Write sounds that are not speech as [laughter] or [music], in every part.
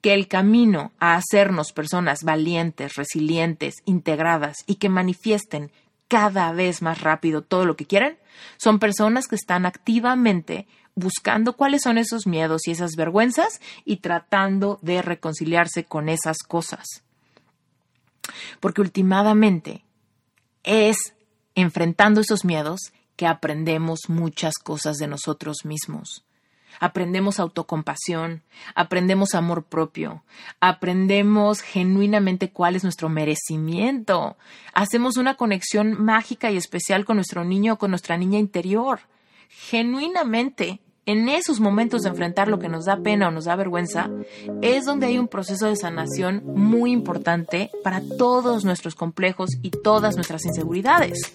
que el camino a hacernos personas valientes, resilientes, integradas y que manifiesten cada vez más rápido todo lo que quieren, son personas que están activamente buscando cuáles son esos miedos y esas vergüenzas y tratando de reconciliarse con esas cosas. Porque últimamente es enfrentando esos miedos que aprendemos muchas cosas de nosotros mismos aprendemos autocompasión, aprendemos amor propio, aprendemos genuinamente cuál es nuestro merecimiento, hacemos una conexión mágica y especial con nuestro niño o con nuestra niña interior. Genuinamente, en esos momentos de enfrentar lo que nos da pena o nos da vergüenza, es donde hay un proceso de sanación muy importante para todos nuestros complejos y todas nuestras inseguridades.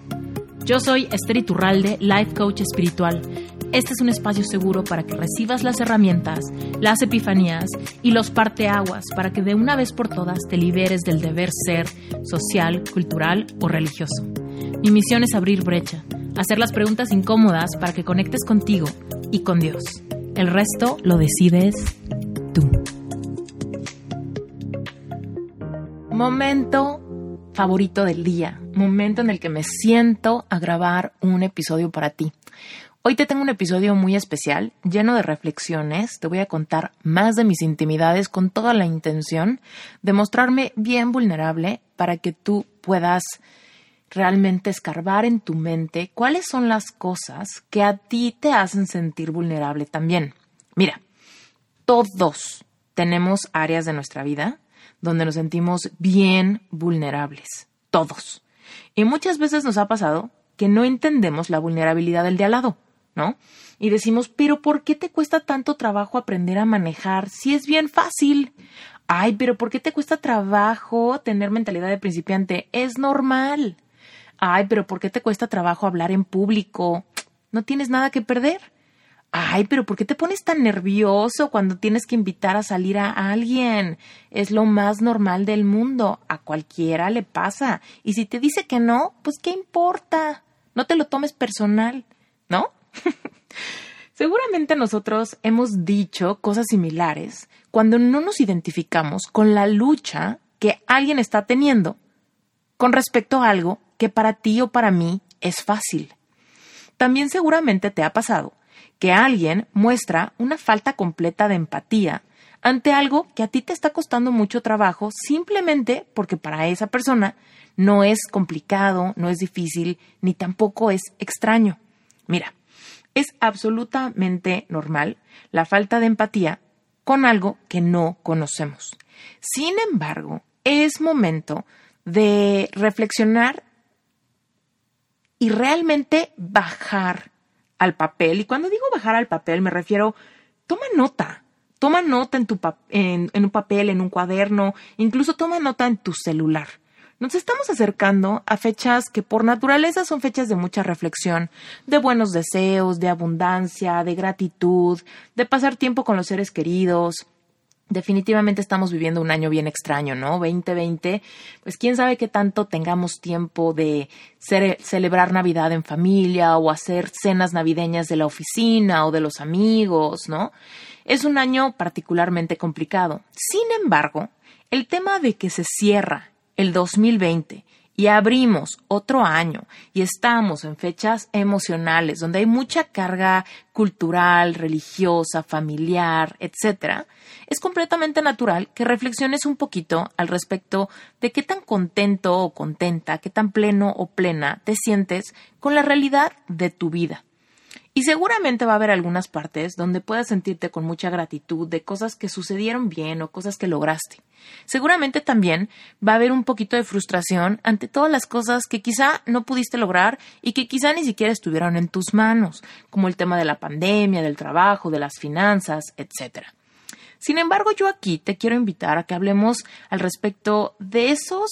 Yo soy Esther Iturralde, Life Coach Espiritual este es un espacio seguro para que recibas las herramientas, las epifanías y los parteaguas para que de una vez por todas te liberes del deber ser social, cultural o religioso. Mi misión es abrir brecha, hacer las preguntas incómodas para que conectes contigo y con Dios. El resto lo decides tú. Momento favorito del día, momento en el que me siento a grabar un episodio para ti. Hoy te tengo un episodio muy especial, lleno de reflexiones. Te voy a contar más de mis intimidades con toda la intención de mostrarme bien vulnerable para que tú puedas realmente escarbar en tu mente cuáles son las cosas que a ti te hacen sentir vulnerable también. Mira, todos tenemos áreas de nuestra vida donde nos sentimos bien vulnerables. Todos. Y muchas veces nos ha pasado que no entendemos la vulnerabilidad del de al lado. ¿no? Y decimos, pero ¿por qué te cuesta tanto trabajo aprender a manejar si es bien fácil? Ay, pero ¿por qué te cuesta trabajo tener mentalidad de principiante? Es normal. Ay, pero ¿por qué te cuesta trabajo hablar en público? No tienes nada que perder. Ay, pero ¿por qué te pones tan nervioso cuando tienes que invitar a salir a alguien? Es lo más normal del mundo. A cualquiera le pasa. Y si te dice que no, pues ¿qué importa? No te lo tomes personal, ¿no? [laughs] Seguramente nosotros hemos dicho cosas similares cuando no nos identificamos con la lucha que alguien está teniendo con respecto a algo que para ti o para mí es fácil. También seguramente te ha pasado que alguien muestra una falta completa de empatía ante algo que a ti te está costando mucho trabajo simplemente porque para esa persona no es complicado, no es difícil, ni tampoco es extraño. Mira, es absolutamente normal la falta de empatía con algo que no conocemos. Sin embargo, es momento de reflexionar y realmente bajar al papel. Y cuando digo bajar al papel me refiero, toma nota, toma nota en, tu en, en un papel, en un cuaderno, incluso toma nota en tu celular. Nos estamos acercando a fechas que por naturaleza son fechas de mucha reflexión, de buenos deseos, de abundancia, de gratitud, de pasar tiempo con los seres queridos, definitivamente estamos viviendo un año bien extraño, ¿no? 2020, pues quién sabe qué tanto tengamos tiempo de celebrar Navidad en familia o hacer cenas navideñas de la oficina o de los amigos, ¿no? Es un año particularmente complicado. Sin embargo, el tema de que se cierra el 2020 y abrimos otro año y estamos en fechas emocionales donde hay mucha carga cultural, religiosa, familiar, etcétera, es completamente natural que reflexiones un poquito al respecto de qué tan contento o contenta, qué tan pleno o plena te sientes con la realidad de tu vida. Y seguramente va a haber algunas partes donde puedas sentirte con mucha gratitud de cosas que sucedieron bien o cosas que lograste. Seguramente también va a haber un poquito de frustración ante todas las cosas que quizá no pudiste lograr y que quizá ni siquiera estuvieron en tus manos, como el tema de la pandemia, del trabajo, de las finanzas, etc. Sin embargo, yo aquí te quiero invitar a que hablemos al respecto de esos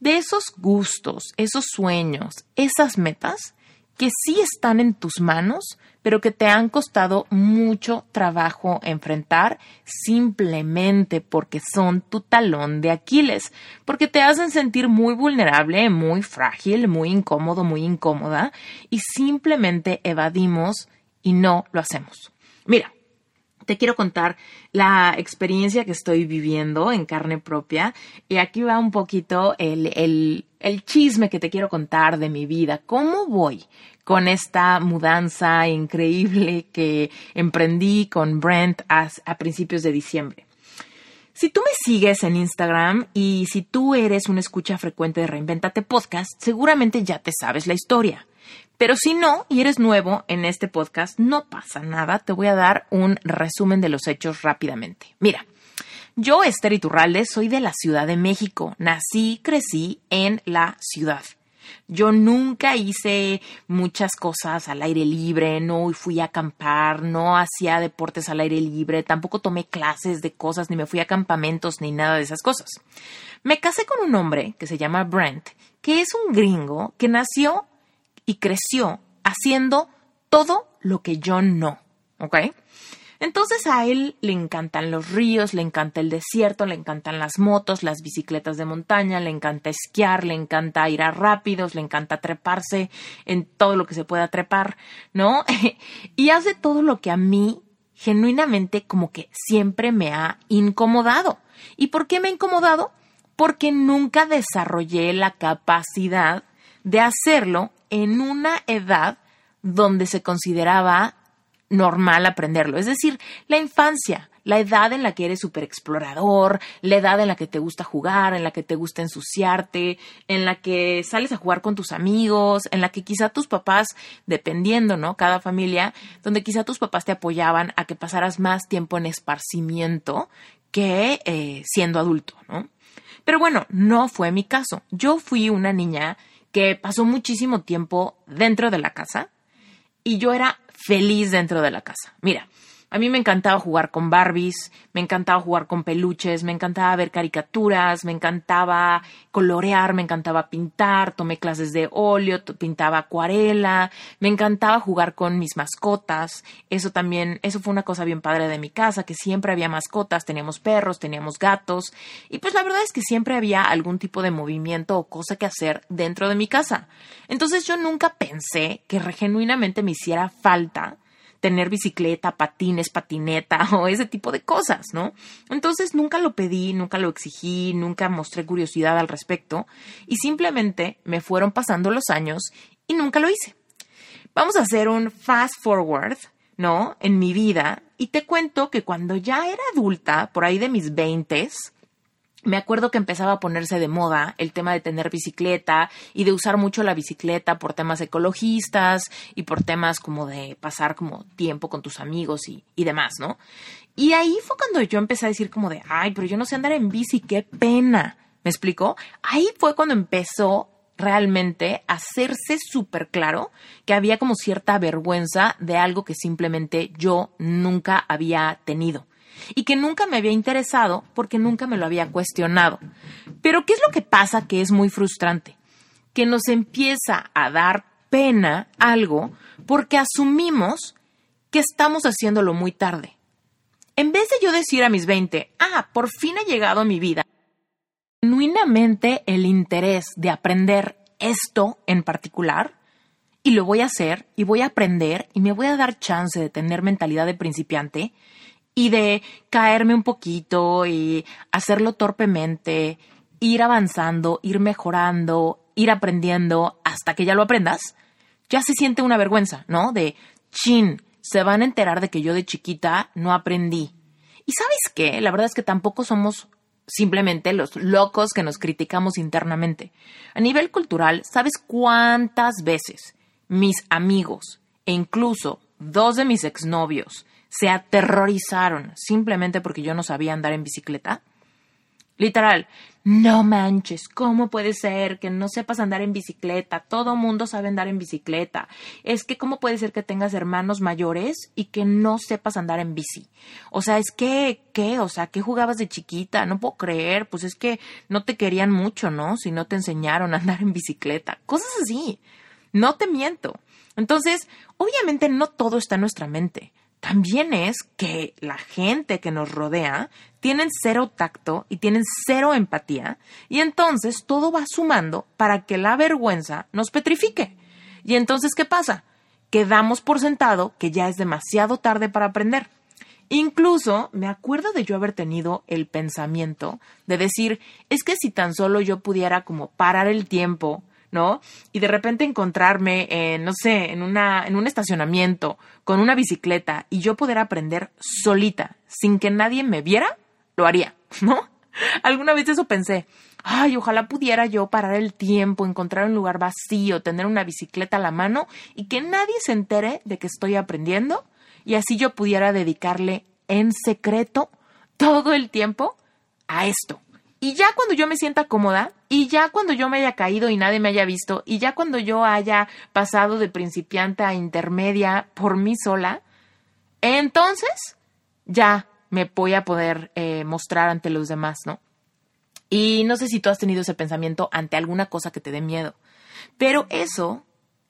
de esos gustos, esos sueños, esas metas que sí están en tus manos, pero que te han costado mucho trabajo enfrentar simplemente porque son tu talón de Aquiles, porque te hacen sentir muy vulnerable, muy frágil, muy incómodo, muy incómoda, y simplemente evadimos y no lo hacemos. Mira, te quiero contar la experiencia que estoy viviendo en carne propia y aquí va un poquito el, el, chisme que te quiero contar de mi vida. ¿Cómo voy con esta mudanza increíble que emprendí con Brent a, a principios de diciembre? Si tú me sigues en Instagram y si tú eres una escucha frecuente de Reinventate Podcast, seguramente ya te sabes la historia. Pero si no, y eres nuevo en este podcast, no pasa nada, te voy a dar un resumen de los hechos rápidamente. Mira, yo, Esther Iturralde, soy de la Ciudad de México. Nací, crecí en la ciudad. Yo nunca hice muchas cosas al aire libre, no fui a acampar, no hacía deportes al aire libre, tampoco tomé clases de cosas, ni me fui a campamentos, ni nada de esas cosas. Me casé con un hombre que se llama Brent, que es un gringo que nació y creció haciendo todo lo que yo no, ¿ok? Entonces a él le encantan los ríos, le encanta el desierto, le encantan las motos, las bicicletas de montaña, le encanta esquiar, le encanta ir a rápidos, le encanta treparse en todo lo que se pueda trepar, ¿no? [laughs] y hace todo lo que a mí genuinamente como que siempre me ha incomodado. ¿Y por qué me ha incomodado? Porque nunca desarrollé la capacidad de hacerlo en una edad donde se consideraba normal aprenderlo. Es decir, la infancia, la edad en la que eres súper explorador, la edad en la que te gusta jugar, en la que te gusta ensuciarte, en la que sales a jugar con tus amigos, en la que quizá tus papás, dependiendo, ¿no? Cada familia, donde quizá tus papás te apoyaban a que pasaras más tiempo en esparcimiento que eh, siendo adulto, ¿no? Pero bueno, no fue mi caso. Yo fui una niña que pasó muchísimo tiempo dentro de la casa y yo era feliz dentro de la casa. Mira, a mí me encantaba jugar con Barbies, me encantaba jugar con peluches, me encantaba ver caricaturas, me encantaba colorear, me encantaba pintar, tomé clases de óleo, pintaba acuarela, me encantaba jugar con mis mascotas. Eso también, eso fue una cosa bien padre de mi casa, que siempre había mascotas, teníamos perros, teníamos gatos, y pues la verdad es que siempre había algún tipo de movimiento o cosa que hacer dentro de mi casa. Entonces yo nunca pensé que genuinamente me hiciera falta tener bicicleta, patines, patineta [laughs] o ese tipo de cosas, ¿no? Entonces nunca lo pedí, nunca lo exigí, nunca mostré curiosidad al respecto y simplemente me fueron pasando los años y nunca lo hice. Vamos a hacer un fast forward, ¿no? En mi vida y te cuento que cuando ya era adulta, por ahí de mis veintes, me acuerdo que empezaba a ponerse de moda el tema de tener bicicleta y de usar mucho la bicicleta por temas ecologistas y por temas como de pasar como tiempo con tus amigos y, demás, ¿no? Y ahí fue cuando yo empecé a decir como de, ay, pero yo no sé andar en bici, qué pena. ¿Me explicó? Ahí fue cuando empezó realmente a hacerse súper claro que había como cierta vergüenza de algo que simplemente yo nunca había tenido y que nunca me había interesado porque nunca me lo había cuestionado. Pero ¿qué es lo que pasa que es muy frustrante? Que nos empieza a dar pena algo porque asumimos que estamos haciéndolo muy tarde. En vez de yo decir a mis 20, ah, por fin ha llegado a mi vida, genuinamente el interés de aprender esto en particular, y lo voy a hacer, y voy a aprender, y me voy a dar chance de tener mentalidad de principiante, y de caerme un poquito y hacerlo torpemente, ir avanzando, ir mejorando, ir aprendiendo hasta que ya lo aprendas, ya se siente una vergüenza, ¿no? De, chin, se van a enterar de que yo de chiquita no aprendí. Y sabes qué, la verdad es que tampoco somos simplemente los locos que nos criticamos internamente. A nivel cultural, ¿sabes cuántas veces mis amigos e incluso dos de mis exnovios se aterrorizaron simplemente porque yo no sabía andar en bicicleta? Literal, no manches, ¿cómo puede ser que no sepas andar en bicicleta? Todo mundo sabe andar en bicicleta. Es que, ¿cómo puede ser que tengas hermanos mayores y que no sepas andar en bici? O sea, es que, ¿qué? O sea, ¿qué jugabas de chiquita? No puedo creer, pues es que no te querían mucho, ¿no? Si no te enseñaron a andar en bicicleta. Cosas así. No te miento. Entonces, obviamente no todo está en nuestra mente. También es que la gente que nos rodea tienen cero tacto y tienen cero empatía y entonces todo va sumando para que la vergüenza nos petrifique. Y entonces, ¿qué pasa? Quedamos por sentado que ya es demasiado tarde para aprender. Incluso me acuerdo de yo haber tenido el pensamiento de decir, es que si tan solo yo pudiera como parar el tiempo, ¿no? Y de repente encontrarme en, no sé, en, una, en un estacionamiento con una bicicleta y yo poder aprender solita, sin que nadie me viera, lo haría, [laughs] ¿no? Alguna vez eso pensé, ay, ojalá pudiera yo parar el tiempo, encontrar un lugar vacío, tener una bicicleta a la mano y que nadie se entere de que estoy aprendiendo y así yo pudiera dedicarle en secreto todo el tiempo a esto. Y ya cuando yo me sienta cómoda, y ya cuando yo me haya caído y nadie me haya visto, y ya cuando yo haya pasado de principiante a intermedia por mí sola, entonces ya me voy a poder eh, mostrar ante los demás, ¿no? Y no sé si tú has tenido ese pensamiento ante alguna cosa que te dé miedo, pero eso,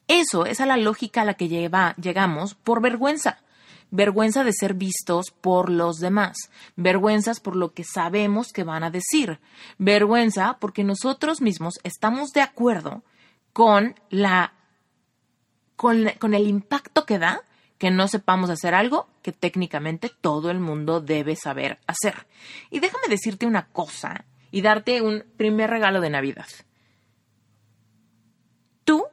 eso es a la lógica a la que lleva, llegamos por vergüenza vergüenza de ser vistos por los demás, vergüenzas por lo que sabemos que van a decir, vergüenza porque nosotros mismos estamos de acuerdo con la con, con el impacto que da que no sepamos hacer algo que técnicamente todo el mundo debe saber hacer. Y déjame decirte una cosa y darte un primer regalo de Navidad. Tú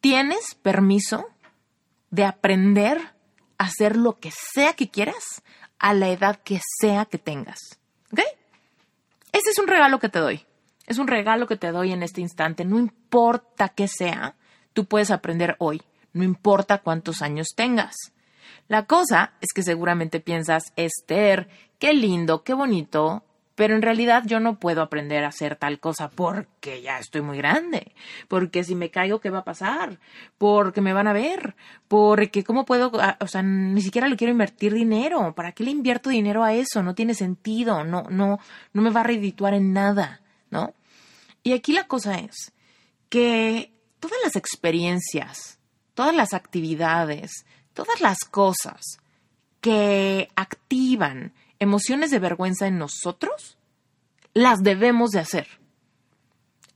tienes permiso de aprender hacer lo que sea que quieras a la edad que sea que tengas. ¿Ok? Ese es un regalo que te doy. Es un regalo que te doy en este instante. No importa qué sea, tú puedes aprender hoy. No importa cuántos años tengas. La cosa es que seguramente piensas, Esther, qué lindo, qué bonito, pero en realidad yo no puedo aprender a hacer tal cosa porque ya estoy muy grande, porque si me caigo, ¿qué va a pasar? Porque me van a ver, porque cómo puedo, ah, o sea, ni siquiera le quiero invertir dinero, ¿para qué le invierto dinero a eso? No tiene sentido, no, no, no me va a redituar en nada, ¿no? Y aquí la cosa es que todas las experiencias, todas las actividades, todas las cosas que activan emociones de vergüenza en nosotros, las debemos de hacer.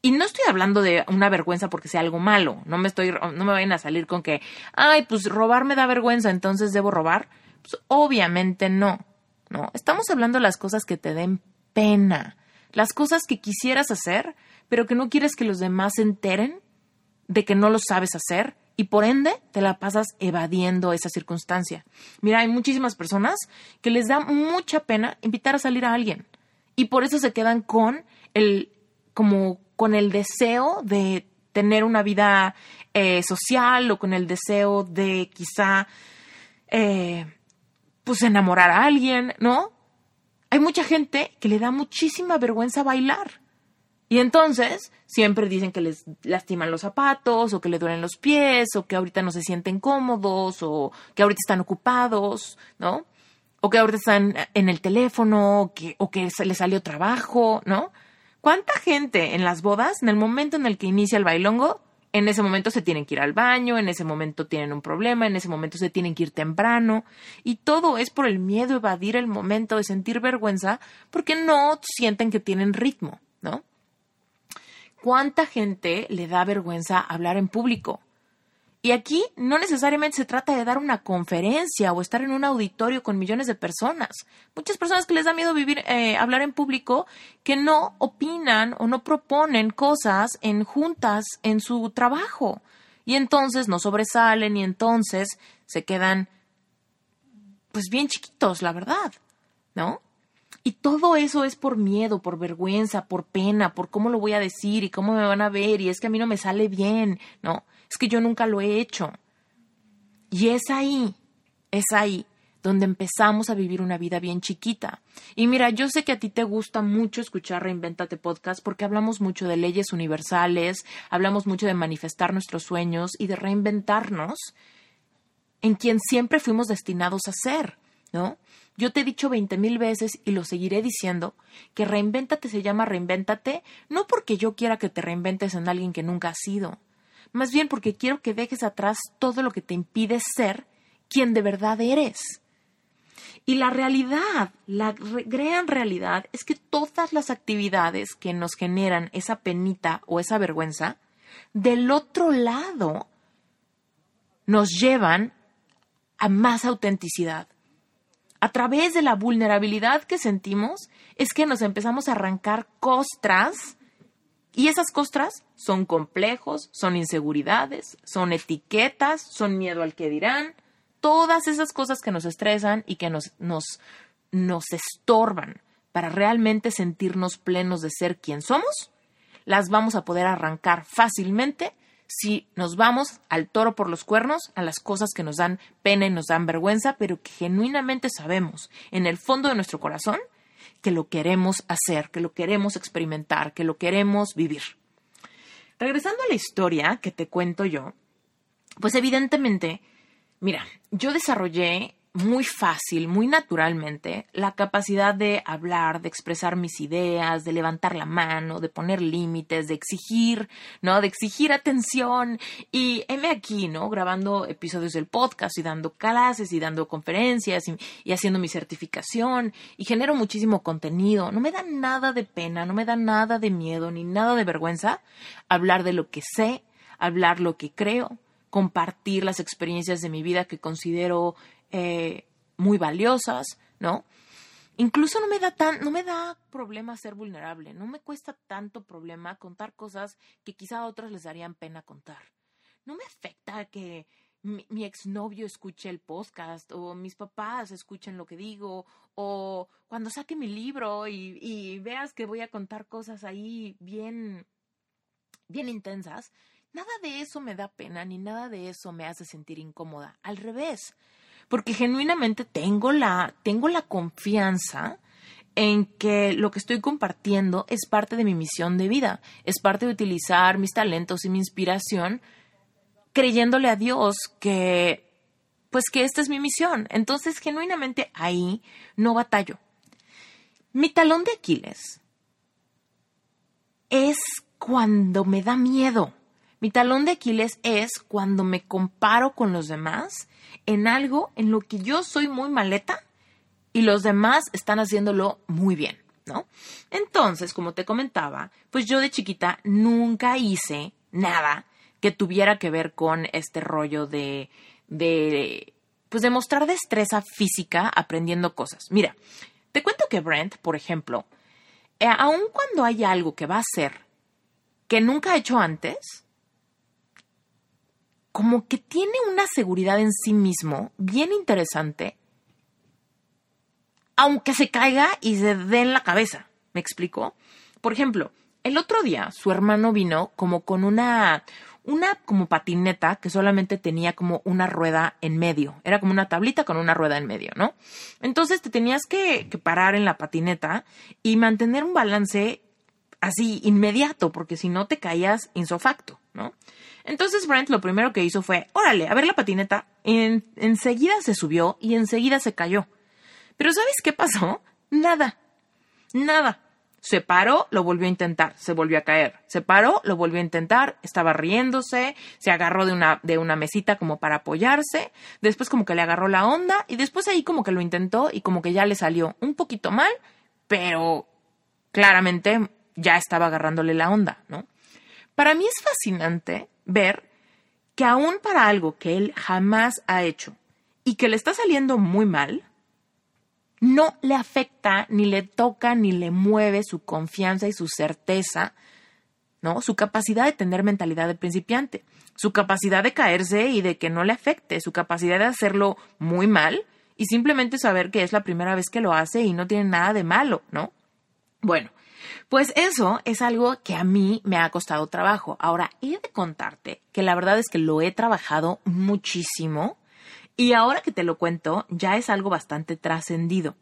Y no estoy hablando de una vergüenza porque sea algo malo. No me estoy, no me vayan a salir con que, ay, pues robar me da vergüenza, entonces debo robar. Pues obviamente no. No. Estamos hablando de las cosas que te den pena. Las cosas que quisieras hacer, pero que no quieres que los demás se enteren de que no lo sabes hacer y por ende te la pasas evadiendo esa circunstancia. Mira, hay muchísimas personas que les da mucha pena invitar a salir a alguien y por eso se quedan con el como con el deseo de tener una vida eh, social o con el deseo de quizá eh, pues enamorar a alguien, ¿no? Hay mucha gente que le da muchísima vergüenza bailar y entonces siempre dicen que les lastiman los zapatos o que le duelen los pies o que ahorita no se sienten cómodos o que ahorita están ocupados, ¿no? O que ahorita están en el teléfono o que, o que les salió trabajo, ¿no? ¿Cuánta gente en las bodas, en el momento en el que inicia el bailongo, en ese momento se tienen que ir al baño, en ese momento tienen un problema, en ese momento se tienen que ir temprano, y todo es por el miedo a evadir el momento de sentir vergüenza porque no sienten que tienen ritmo. ¿Cuánta gente le da vergüenza hablar en público? Y aquí no necesariamente se trata de dar una conferencia o estar en un auditorio con millones de personas. Muchas personas que les da miedo vivir, eh, hablar en público, que no opinan o no proponen cosas en juntas en su trabajo. Y entonces no sobresalen y entonces se quedan, pues bien chiquitos, la verdad, ¿no? Y todo eso es por miedo, por vergüenza, por pena, por cómo lo voy a decir y cómo me van a ver y es que a mí no me sale bien, ¿no? Es que yo nunca lo he hecho. Y es ahí, es ahí donde empezamos a vivir una vida bien chiquita. Y mira, yo sé que a ti te gusta mucho escuchar Reinventate Podcast porque hablamos mucho de leyes universales, hablamos mucho de manifestar nuestros sueños y de reinventarnos en quien siempre fuimos destinados a ser, ¿no? Yo te he dicho veinte mil veces y lo seguiré diciendo que reinvéntate se llama reinvéntate no porque yo quiera que te reinventes en alguien que nunca has sido, más bien porque quiero que dejes atrás todo lo que te impide ser quien de verdad eres. Y la realidad, la gran realidad es que todas las actividades que nos generan esa penita o esa vergüenza, del otro lado nos llevan a más autenticidad. A través de la vulnerabilidad que sentimos es que nos empezamos a arrancar costras y esas costras son complejos, son inseguridades, son etiquetas, son miedo al que dirán, todas esas cosas que nos estresan y que nos, nos, nos estorban para realmente sentirnos plenos de ser quien somos, las vamos a poder arrancar fácilmente si nos vamos al toro por los cuernos, a las cosas que nos dan pena y nos dan vergüenza, pero que genuinamente sabemos en el fondo de nuestro corazón que lo queremos hacer, que lo queremos experimentar, que lo queremos vivir. Regresando a la historia que te cuento yo, pues evidentemente, mira, yo desarrollé muy fácil, muy naturalmente, la capacidad de hablar, de expresar mis ideas, de levantar la mano, de poner límites, de exigir, ¿no? De exigir atención. Y heme aquí, ¿no? Grabando episodios del podcast y dando clases y dando conferencias y, y haciendo mi certificación y genero muchísimo contenido. No me da nada de pena, no me da nada de miedo ni nada de vergüenza hablar de lo que sé, hablar lo que creo, compartir las experiencias de mi vida que considero eh, muy valiosas, ¿no? Incluso no me da tan, no me da problema ser vulnerable, no me cuesta tanto problema contar cosas que quizá a otros les darían pena contar. No me afecta que mi, exnovio escuche el podcast o mis papás escuchen lo que digo o cuando saque mi libro y, y veas que voy a contar cosas ahí bien, bien intensas. Nada de eso me da pena ni nada de eso me hace sentir incómoda. Al revés, porque genuinamente tengo la, tengo la confianza en que lo que estoy compartiendo es parte de mi misión de vida, es parte de utilizar mis talentos y mi inspiración, creyéndole a Dios que, pues que esta es mi misión. Entonces, genuinamente ahí no batallo. Mi talón de Aquiles es cuando me da miedo. Mi talón de Aquiles es cuando me comparo con los demás en algo en lo que yo soy muy maleta y los demás están haciéndolo muy bien, ¿no? Entonces, como te comentaba, pues yo de chiquita nunca hice nada que tuviera que ver con este rollo de, de, pues de mostrar destreza física aprendiendo cosas. Mira, te cuento que Brent, por ejemplo, eh, aun cuando hay algo que va a hacer que nunca ha hecho antes, como que tiene una seguridad en sí mismo bien interesante, aunque se caiga y se dé en la cabeza. ¿Me explico? Por ejemplo, el otro día su hermano vino como con una, una como patineta que solamente tenía como una rueda en medio. Era como una tablita con una rueda en medio, ¿no? Entonces te tenías que, que parar en la patineta y mantener un balance así inmediato, porque si no te caías insofacto, ¿no? Entonces Brent lo primero que hizo fue, órale, a ver la patineta. En, enseguida se subió y enseguida se cayó. Pero ¿sabes qué pasó? Nada. Nada. Se paró, lo volvió a intentar, se volvió a caer. Se paró, lo volvió a intentar, estaba riéndose, se agarró de una, de una mesita como para apoyarse, después como que le agarró la onda y después ahí como que lo intentó y como que ya le salió un poquito mal, pero claramente ya estaba agarrándole la onda, ¿no? Para mí es fascinante ver que aún para algo que él jamás ha hecho y que le está saliendo muy mal, no le afecta, ni le toca, ni le mueve su confianza y su certeza, ¿no? Su capacidad de tener mentalidad de principiante, su capacidad de caerse y de que no le afecte, su capacidad de hacerlo muy mal y simplemente saber que es la primera vez que lo hace y no tiene nada de malo, ¿no? Bueno, pues eso es algo que a mí me ha costado trabajo. Ahora, he de contarte que la verdad es que lo he trabajado muchísimo y ahora que te lo cuento ya es algo bastante trascendido.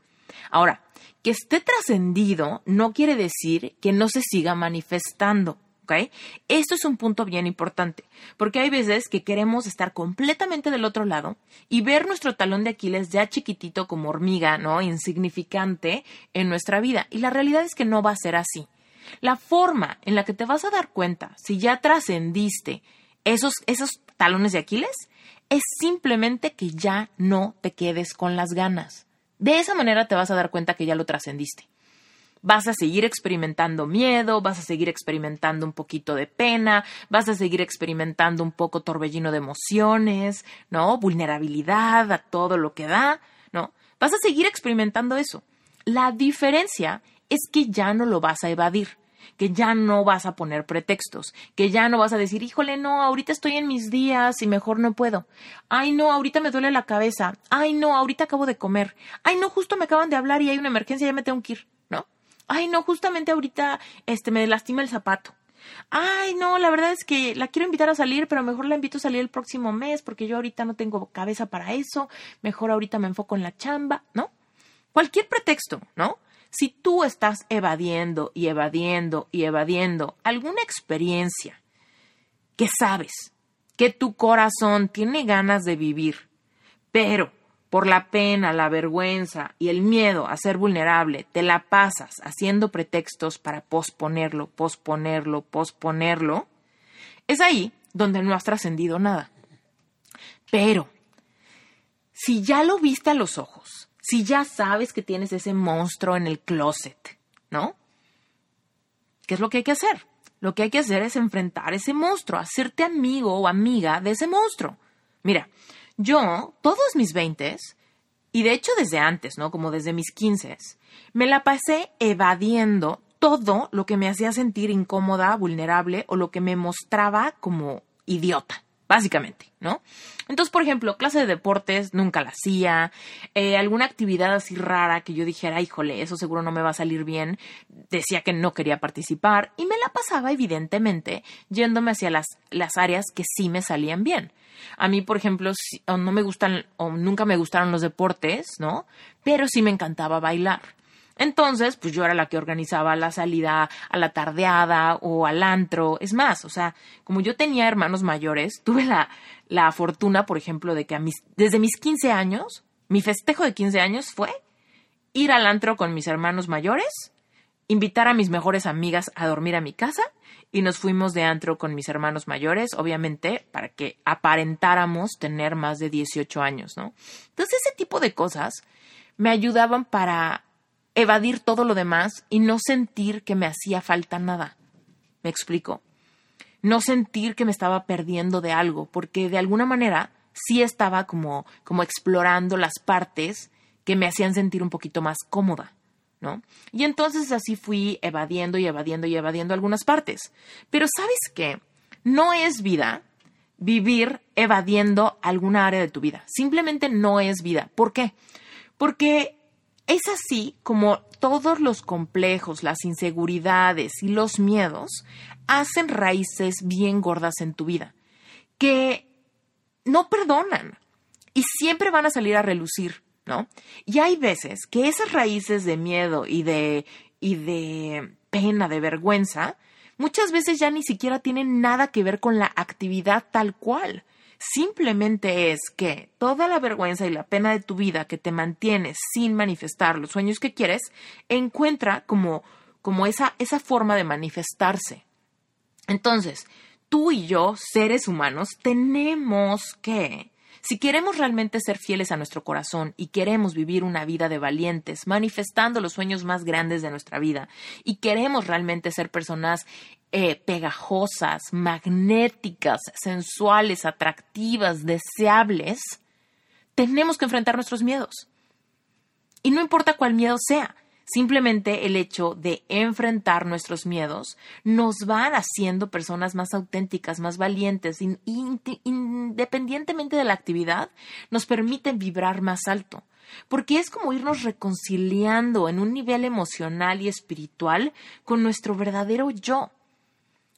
Ahora, que esté trascendido no quiere decir que no se siga manifestando. Esto es un punto bien importante, porque hay veces que queremos estar completamente del otro lado y ver nuestro talón de Aquiles ya chiquitito como hormiga, ¿no? Insignificante en nuestra vida. Y la realidad es que no va a ser así. La forma en la que te vas a dar cuenta si ya trascendiste esos, esos talones de Aquiles, es simplemente que ya no te quedes con las ganas. De esa manera te vas a dar cuenta que ya lo trascendiste. Vas a seguir experimentando miedo, vas a seguir experimentando un poquito de pena, vas a seguir experimentando un poco torbellino de emociones, ¿no? Vulnerabilidad a todo lo que da, ¿no? Vas a seguir experimentando eso. La diferencia es que ya no lo vas a evadir que ya no vas a poner pretextos, que ya no vas a decir, híjole, no, ahorita estoy en mis días y mejor no puedo. Ay, no, ahorita me duele la cabeza. Ay, no, ahorita acabo de comer. Ay, no, justo me acaban de hablar y hay una emergencia, ya me tengo que ir, ¿no? Ay, no, justamente ahorita este me lastima el zapato. Ay, no, la verdad es que la quiero invitar a salir, pero mejor la invito a salir el próximo mes porque yo ahorita no tengo cabeza para eso, mejor ahorita me enfoco en la chamba, ¿no? Cualquier pretexto, ¿no? Si tú estás evadiendo y evadiendo y evadiendo alguna experiencia que sabes que tu corazón tiene ganas de vivir, pero por la pena, la vergüenza y el miedo a ser vulnerable, te la pasas haciendo pretextos para posponerlo, posponerlo, posponerlo, es ahí donde no has trascendido nada. Pero, si ya lo viste a los ojos, si ya sabes que tienes ese monstruo en el closet, ¿no? ¿Qué es lo que hay que hacer? Lo que hay que hacer es enfrentar ese monstruo, hacerte amigo o amiga de ese monstruo. Mira, yo, todos mis veintes, y de hecho desde antes, ¿no? Como desde mis quince, me la pasé evadiendo todo lo que me hacía sentir incómoda, vulnerable o lo que me mostraba como idiota básicamente, ¿no? Entonces, por ejemplo, clase de deportes nunca la hacía, eh, alguna actividad así rara que yo dijera, híjole, eso seguro no me va a salir bien, decía que no quería participar y me la pasaba evidentemente yéndome hacia las, las áreas que sí me salían bien. A mí, por ejemplo, no me gustan o nunca me gustaron los deportes, ¿no? Pero sí me encantaba bailar. Entonces, pues yo era la que organizaba la salida a la tardeada o al antro. Es más, o sea, como yo tenía hermanos mayores, [laughs] tuve la, la fortuna, por ejemplo, de que a mis, desde mis 15 años, mi festejo de 15 años fue ir al antro con mis hermanos mayores, invitar a mis mejores amigas a dormir a mi casa y nos fuimos de antro con mis hermanos mayores, obviamente, para que aparentáramos tener más de 18 años, ¿no? Entonces, ese tipo de cosas me ayudaban para evadir todo lo demás y no sentir que me hacía falta nada. ¿Me explico? No sentir que me estaba perdiendo de algo, porque de alguna manera sí estaba como, como explorando las partes que me hacían sentir un poquito más cómoda, ¿no? Y entonces así fui evadiendo y evadiendo y evadiendo algunas partes. Pero ¿sabes qué? No es vida vivir evadiendo alguna área de tu vida. Simplemente no es vida. ¿Por qué? Porque es así como todos los complejos, las inseguridades y los miedos hacen raíces bien gordas en tu vida, que no perdonan y siempre van a salir a relucir, ¿no? Y hay veces que esas raíces de miedo y de, y de pena, de vergüenza, muchas veces ya ni siquiera tienen nada que ver con la actividad tal cual, Simplemente es que toda la vergüenza y la pena de tu vida que te mantiene sin manifestar los sueños que quieres, encuentra como, como esa, esa forma de manifestarse. Entonces, tú y yo, seres humanos, tenemos que si queremos realmente ser fieles a nuestro corazón y queremos vivir una vida de valientes, manifestando los sueños más grandes de nuestra vida, y queremos realmente ser personas eh, pegajosas, magnéticas, sensuales, atractivas, deseables, tenemos que enfrentar nuestros miedos. Y no importa cuál miedo sea, Simplemente el hecho de enfrentar nuestros miedos nos van haciendo personas más auténticas, más valientes, independientemente de la actividad, nos permiten vibrar más alto. Porque es como irnos reconciliando en un nivel emocional y espiritual con nuestro verdadero yo.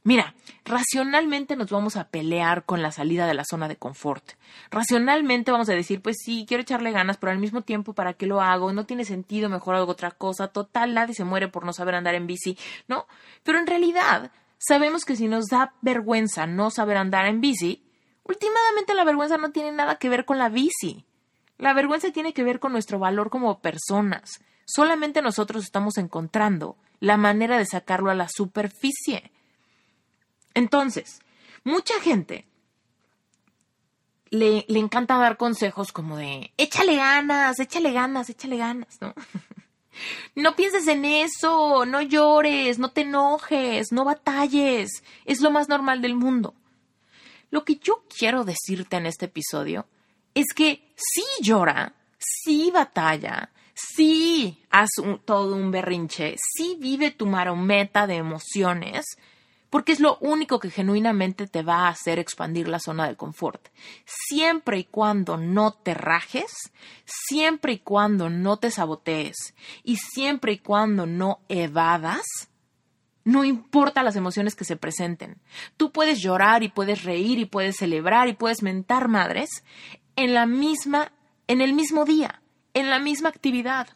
Mira, racionalmente nos vamos a pelear con la salida de la zona de confort. Racionalmente vamos a decir, pues sí, quiero echarle ganas, pero al mismo tiempo, ¿para qué lo hago? No tiene sentido, mejor hago otra cosa. Total, nadie se muere por no saber andar en bici, ¿no? Pero en realidad, sabemos que si nos da vergüenza no saber andar en bici, últimamente la vergüenza no tiene nada que ver con la bici. La vergüenza tiene que ver con nuestro valor como personas. Solamente nosotros estamos encontrando la manera de sacarlo a la superficie. Entonces, mucha gente le, le encanta dar consejos como de, échale ganas, échale ganas, échale ganas, ¿no? [laughs] No pienses en eso, no llores, no te enojes, no batalles, es lo más normal del mundo. Lo que yo quiero decirte en este episodio es que sí llora, sí batalla, sí haz todo un berrinche, sí vive tu marometa de emociones, porque es lo único que genuinamente te va a hacer expandir la zona de confort. Siempre y cuando no te rajes, siempre y cuando no te sabotees y siempre y cuando no evadas, no importa las emociones que se presenten. Tú puedes llorar y puedes reír y puedes celebrar y puedes mentar madres en la misma en el mismo día, en la misma actividad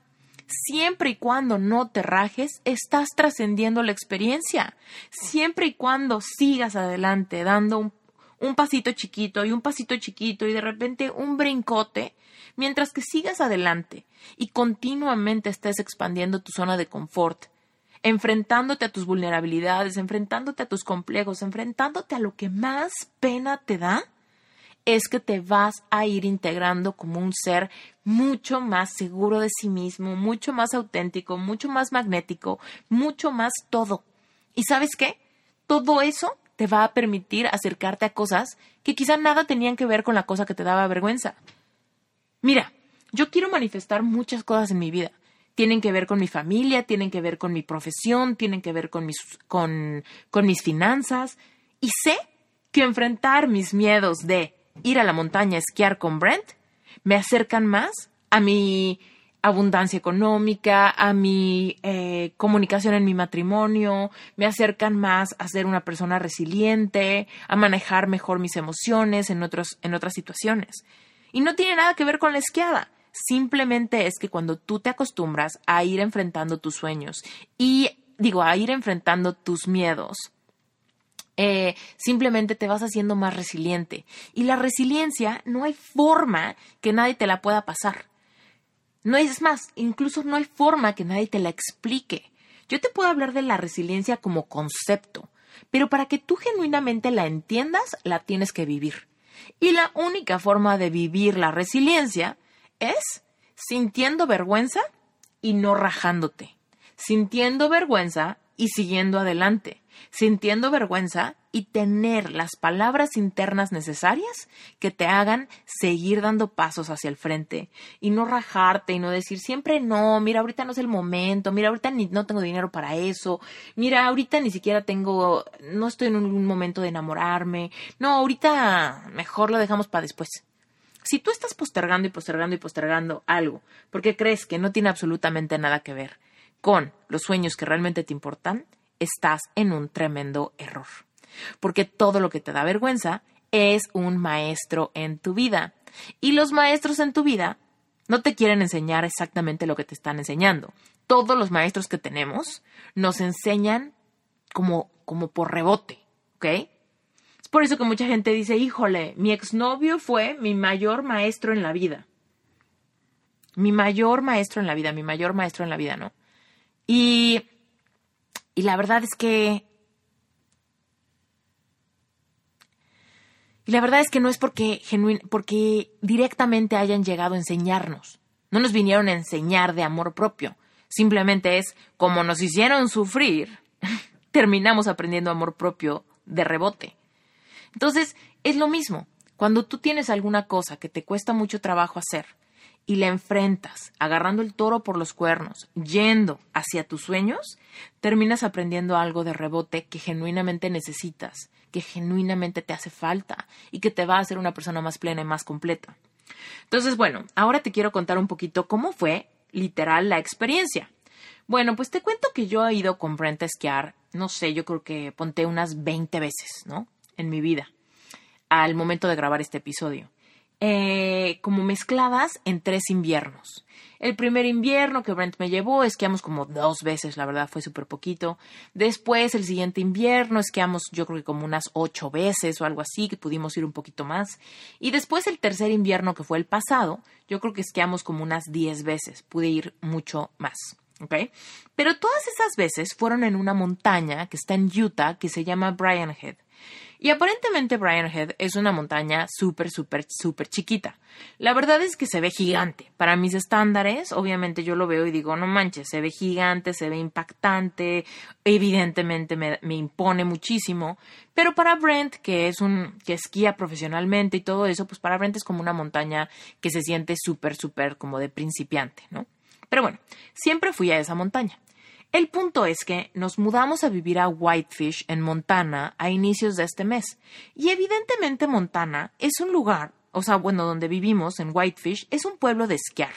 siempre y cuando no te rajes, estás trascendiendo la experiencia. Siempre y cuando sigas adelante dando un, pasito chiquito y un pasito chiquito y de repente un brincote, mientras que sigas adelante y continuamente estés expandiendo tu zona de confort, enfrentándote a tus vulnerabilidades, enfrentándote a tus complejos, enfrentándote a lo que más pena te da, es que te vas a ir integrando como un ser mucho más seguro de sí mismo, mucho más auténtico, mucho más magnético, mucho más todo. ¿Y sabes qué? Todo eso te va a permitir acercarte a cosas que quizá nada tenían que ver con la cosa que te daba vergüenza. Mira, yo quiero manifestar muchas cosas en mi vida. Tienen que ver con mi familia, tienen que ver con mi profesión, tienen que ver con mis, con, con mis finanzas. Y sé que enfrentar mis miedos de ir a la montaña a esquiar con Brent me acercan más a mi abundancia económica, a mi eh, comunicación en mi matrimonio, me acercan más a ser una persona resiliente, a manejar mejor mis emociones en, otros, en otras situaciones. Y no tiene nada que ver con la esquiada. Simplemente es que cuando tú te acostumbras a ir enfrentando tus sueños y digo, a ir enfrentando tus miedos, eh, simplemente te vas haciendo más resiliente. Y la resiliencia no hay forma que nadie te la pueda pasar. No es más, incluso no hay forma que nadie te la explique. Yo te puedo hablar de la resiliencia como concepto, pero para que tú genuinamente la entiendas, la tienes que vivir. Y la única forma de vivir la resiliencia es sintiendo vergüenza y no rajándote, sintiendo vergüenza y siguiendo adelante, sintiendo vergüenza y tener las palabras internas necesarias que te hagan seguir dando pasos hacia el frente y no rajarte y no decir siempre no, mira, ahorita no es el momento, mira, ahorita ni, no tengo dinero para eso, mira, ahorita ni siquiera tengo, no estoy en un momento de enamorarme, no, ahorita mejor lo dejamos para después. Si tú estás postergando y postergando y postergando algo porque crees que no tiene absolutamente nada que ver con los sueños que realmente te importan, estás en un tremendo error. Porque todo lo que te da vergüenza es un maestro en tu vida. Y los maestros en tu vida no te quieren enseñar exactamente lo que te están enseñando. Todos los maestros que tenemos nos enseñan como, como por rebote, ¿ok? Es por eso que mucha gente dice, híjole, mi exnovio fue mi mayor maestro en la vida. Mi mayor maestro en la vida, mi mayor maestro en la vida, ¿no? Y y la verdad es que... Y la verdad es que no es porque, porque directamente hayan llegado a enseñarnos. No nos vinieron a enseñar de amor propio. Simplemente es como nos hicieron sufrir, [laughs] terminamos aprendiendo amor propio de rebote. Entonces, es lo mismo. Cuando tú tienes alguna cosa que te cuesta mucho trabajo hacer y la enfrentas, agarrando el toro por los cuernos, yendo hacia tus sueños, terminas aprendiendo algo de rebote que genuinamente necesitas, que genuinamente te hace falta y que te va a hacer una persona más plena y más completa. Entonces, bueno, ahora te quiero contar un poquito cómo fue literal la experiencia. Bueno, pues te cuento que yo he ido con Brent a esquiar, no sé, yo creo que ponte unas 20 veces, ¿no? En mi vida, al momento de grabar este episodio. Eh, como mezcladas en tres inviernos. El primer invierno que Brent me llevó, esquiamos como dos veces, la verdad fue súper poquito. Después, el siguiente invierno, esquiamos yo creo que como unas ocho veces o algo así, que pudimos ir un poquito más. Y después, el tercer invierno que fue el pasado, yo creo que esquiamos como unas diez veces, pude ir mucho más. ¿ok? Pero todas esas veces fueron en una montaña que está en Utah que se llama Bryan Head. Y aparentemente Brian Head es una montaña súper, súper, súper chiquita. La verdad es que se ve gigante. Para mis estándares, obviamente yo lo veo y digo, no manches, se ve gigante, se ve impactante, evidentemente me, me impone muchísimo. Pero para Brent, que es un, que esquía profesionalmente y todo eso, pues para Brent es como una montaña que se siente súper, súper como de principiante, ¿no? Pero bueno, siempre fui a esa montaña. El punto es que nos mudamos a vivir a Whitefish, en Montana, a inicios de este mes. Y evidentemente Montana es un lugar, o sea, bueno, donde vivimos, en Whitefish, es un pueblo de esquiar.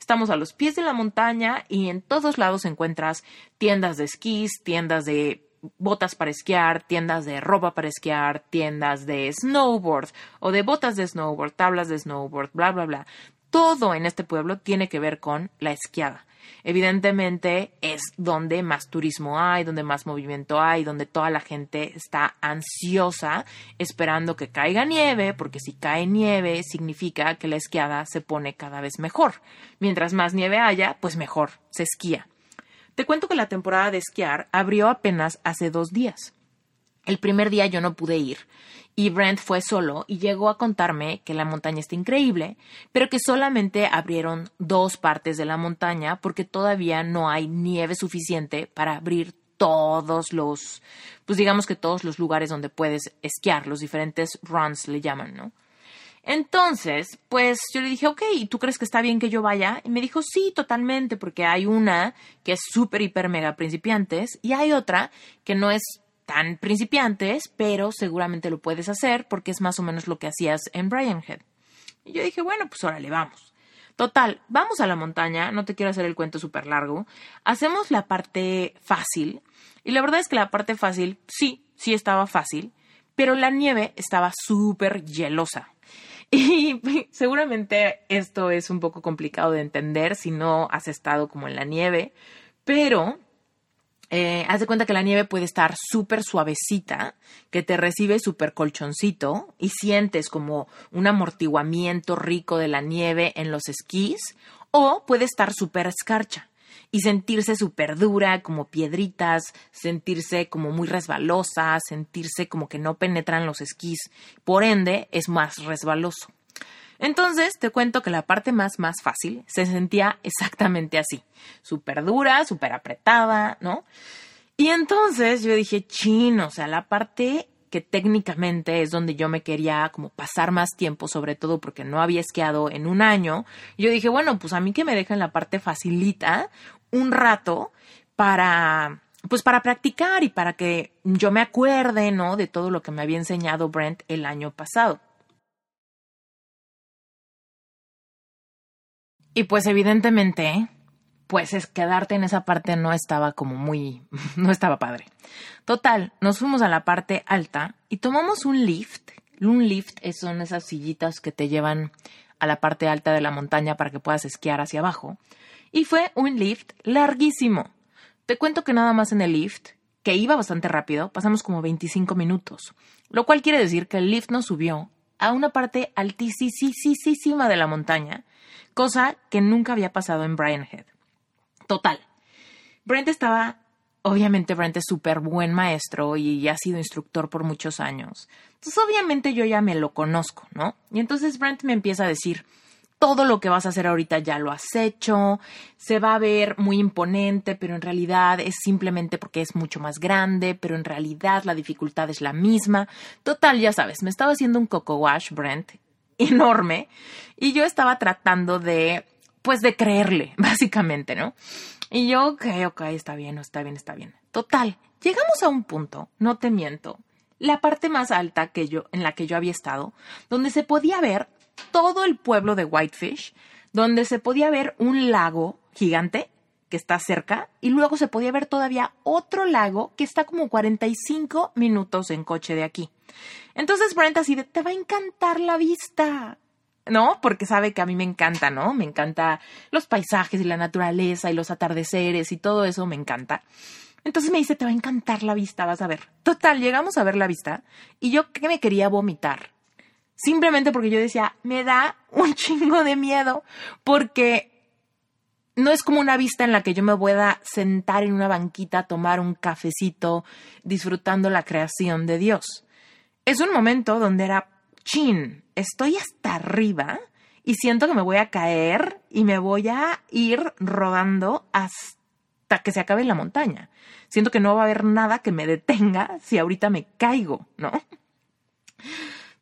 Estamos a los pies de la montaña y en todos lados encuentras tiendas de esquís, tiendas de botas para esquiar, tiendas de ropa para esquiar, tiendas de snowboard o de botas de snowboard, tablas de snowboard, bla, bla, bla. Todo en este pueblo tiene que ver con la esquiada. Evidentemente es donde más turismo hay, donde más movimiento hay, donde toda la gente está ansiosa esperando que caiga nieve, porque si cae nieve significa que la esquiada se pone cada vez mejor. Mientras más nieve haya, pues mejor se esquía. Te cuento que la temporada de esquiar abrió apenas hace dos días. El primer día yo no pude ir y Brent fue solo y llegó a contarme que la montaña está increíble, pero que solamente abrieron dos partes de la montaña porque todavía no hay nieve suficiente para abrir todos los, pues digamos que todos los lugares donde puedes esquiar, los diferentes runs le llaman, ¿no? Entonces, pues yo le dije, ok, ¿tú crees que está bien que yo vaya? Y me dijo, sí, totalmente, porque hay una que es súper, hiper, mega principiantes y hay otra que no es tan principiantes, pero seguramente lo puedes hacer porque es más o menos lo que hacías en Brian Head. Y yo dije, bueno, pues órale, vamos. Total, vamos a la montaña, no te quiero hacer el cuento súper largo. Hacemos la parte fácil. Y la verdad es que la parte fácil, sí, sí estaba fácil, pero la nieve estaba súper hielosa. [laughs] Y seguramente esto es un poco complicado de entender si no has estado como en la nieve, pero eh, haz de cuenta que la nieve puede estar súper suavecita, que te recibe súper colchoncito y sientes como un amortiguamiento rico de la nieve en los esquís, o puede estar súper escarcha y sentirse súper dura, como piedritas, sentirse como muy resbalosa, sentirse como que no penetran los esquís, por ende es más resbaloso. Entonces te cuento que la parte más, más fácil se sentía exactamente así, súper dura, súper apretada, ¿no? Y entonces yo dije, chino, o sea, la parte que técnicamente es donde yo me quería como pasar más tiempo, sobre todo porque no había esquiado en un año, yo dije, bueno, pues a mí que me dejen la parte facilita un rato para pues para practicar y para que yo me acuerde, ¿no? De todo lo que me había enseñado Brent el año pasado. Y pues evidentemente, pues es quedarte en esa parte no estaba como muy, [laughs] no estaba padre. Total, nos fuimos a la parte alta y tomamos un lift. Un lift son esas sillitas que te llevan a la parte alta de la montaña para que puedas esquiar hacia abajo. Y fue un lift larguísimo. Te cuento que nada más en el lift, que iba bastante rápido, pasamos como 25 minutos. Lo cual quiere decir que el lift nos subió a una parte altísima de la montaña cosa que nunca había pasado en Brian Head. Total. Brent estaba, obviamente Brent es súper buen maestro y ha sido instructor por muchos años. Entonces obviamente yo ya me lo conozco, ¿no? Y entonces Brent me empieza a decir, todo lo que vas a hacer ahorita ya lo has hecho, se va a ver muy imponente, pero en realidad es simplemente porque es mucho más grande, pero en realidad la dificultad es la misma. Total, ya sabes, me estaba haciendo un coco wash, Brent, enorme y yo estaba tratando de, pues de creerle, [laughs] básicamente, ¿no? Y yo, ok, ok, está bien, está bien, está bien. Total, llegamos a un punto, no te miento, la parte más alta que yo, en la que yo había estado, donde se podía ver todo el pueblo de Whitefish, donde se podía ver un lago gigante que está cerca y luego se podía ver todavía otro lago que está como 45 minutos en coche de aquí. Entonces Brent así de, te va a encantar la vista. ¿no? Porque sabe que a mí me encanta, ¿no? Me encanta los paisajes y la naturaleza y los atardeceres y todo eso me encanta. Entonces me dice, te va a encantar la vista, vas a ver. Total, llegamos a ver la vista y yo que me quería vomitar. Simplemente porque yo decía, me da un chingo de miedo porque no es como una vista en la que yo me pueda sentar en una banquita, tomar un cafecito, disfrutando la creación de Dios. Es un momento donde era, chin, estoy hasta arriba y siento que me voy a caer y me voy a ir rodando hasta que se acabe la montaña. Siento que no va a haber nada que me detenga si ahorita me caigo, ¿no?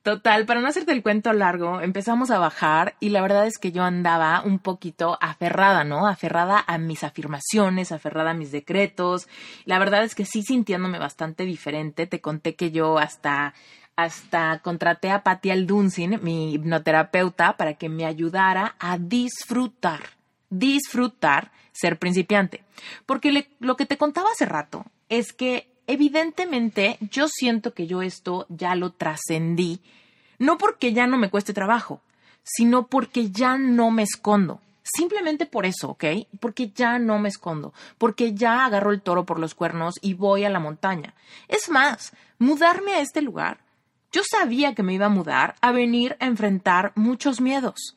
Total, para no hacerte el cuento largo, empezamos a bajar y la verdad es que yo andaba un poquito aferrada, ¿no? Aferrada a mis afirmaciones, aferrada a mis decretos. La verdad es que sí sintiéndome bastante diferente. Te conté que yo hasta hasta contraté a Patti Aldunsin, mi hipnoterapeuta, para que me ayudara a disfrutar, disfrutar ser principiante. Porque lo que te contaba hace rato es que evidentemente yo siento que yo esto ya lo trascendí, no porque ya no me cueste trabajo, sino porque ya no me escondo. Simplemente por eso, ¿ok? Porque ya no me escondo, porque ya agarro el toro por los cuernos y voy a la montaña. Es más, mudarme a este lugar, yo sabía que me iba a mudar a venir a enfrentar muchos miedos.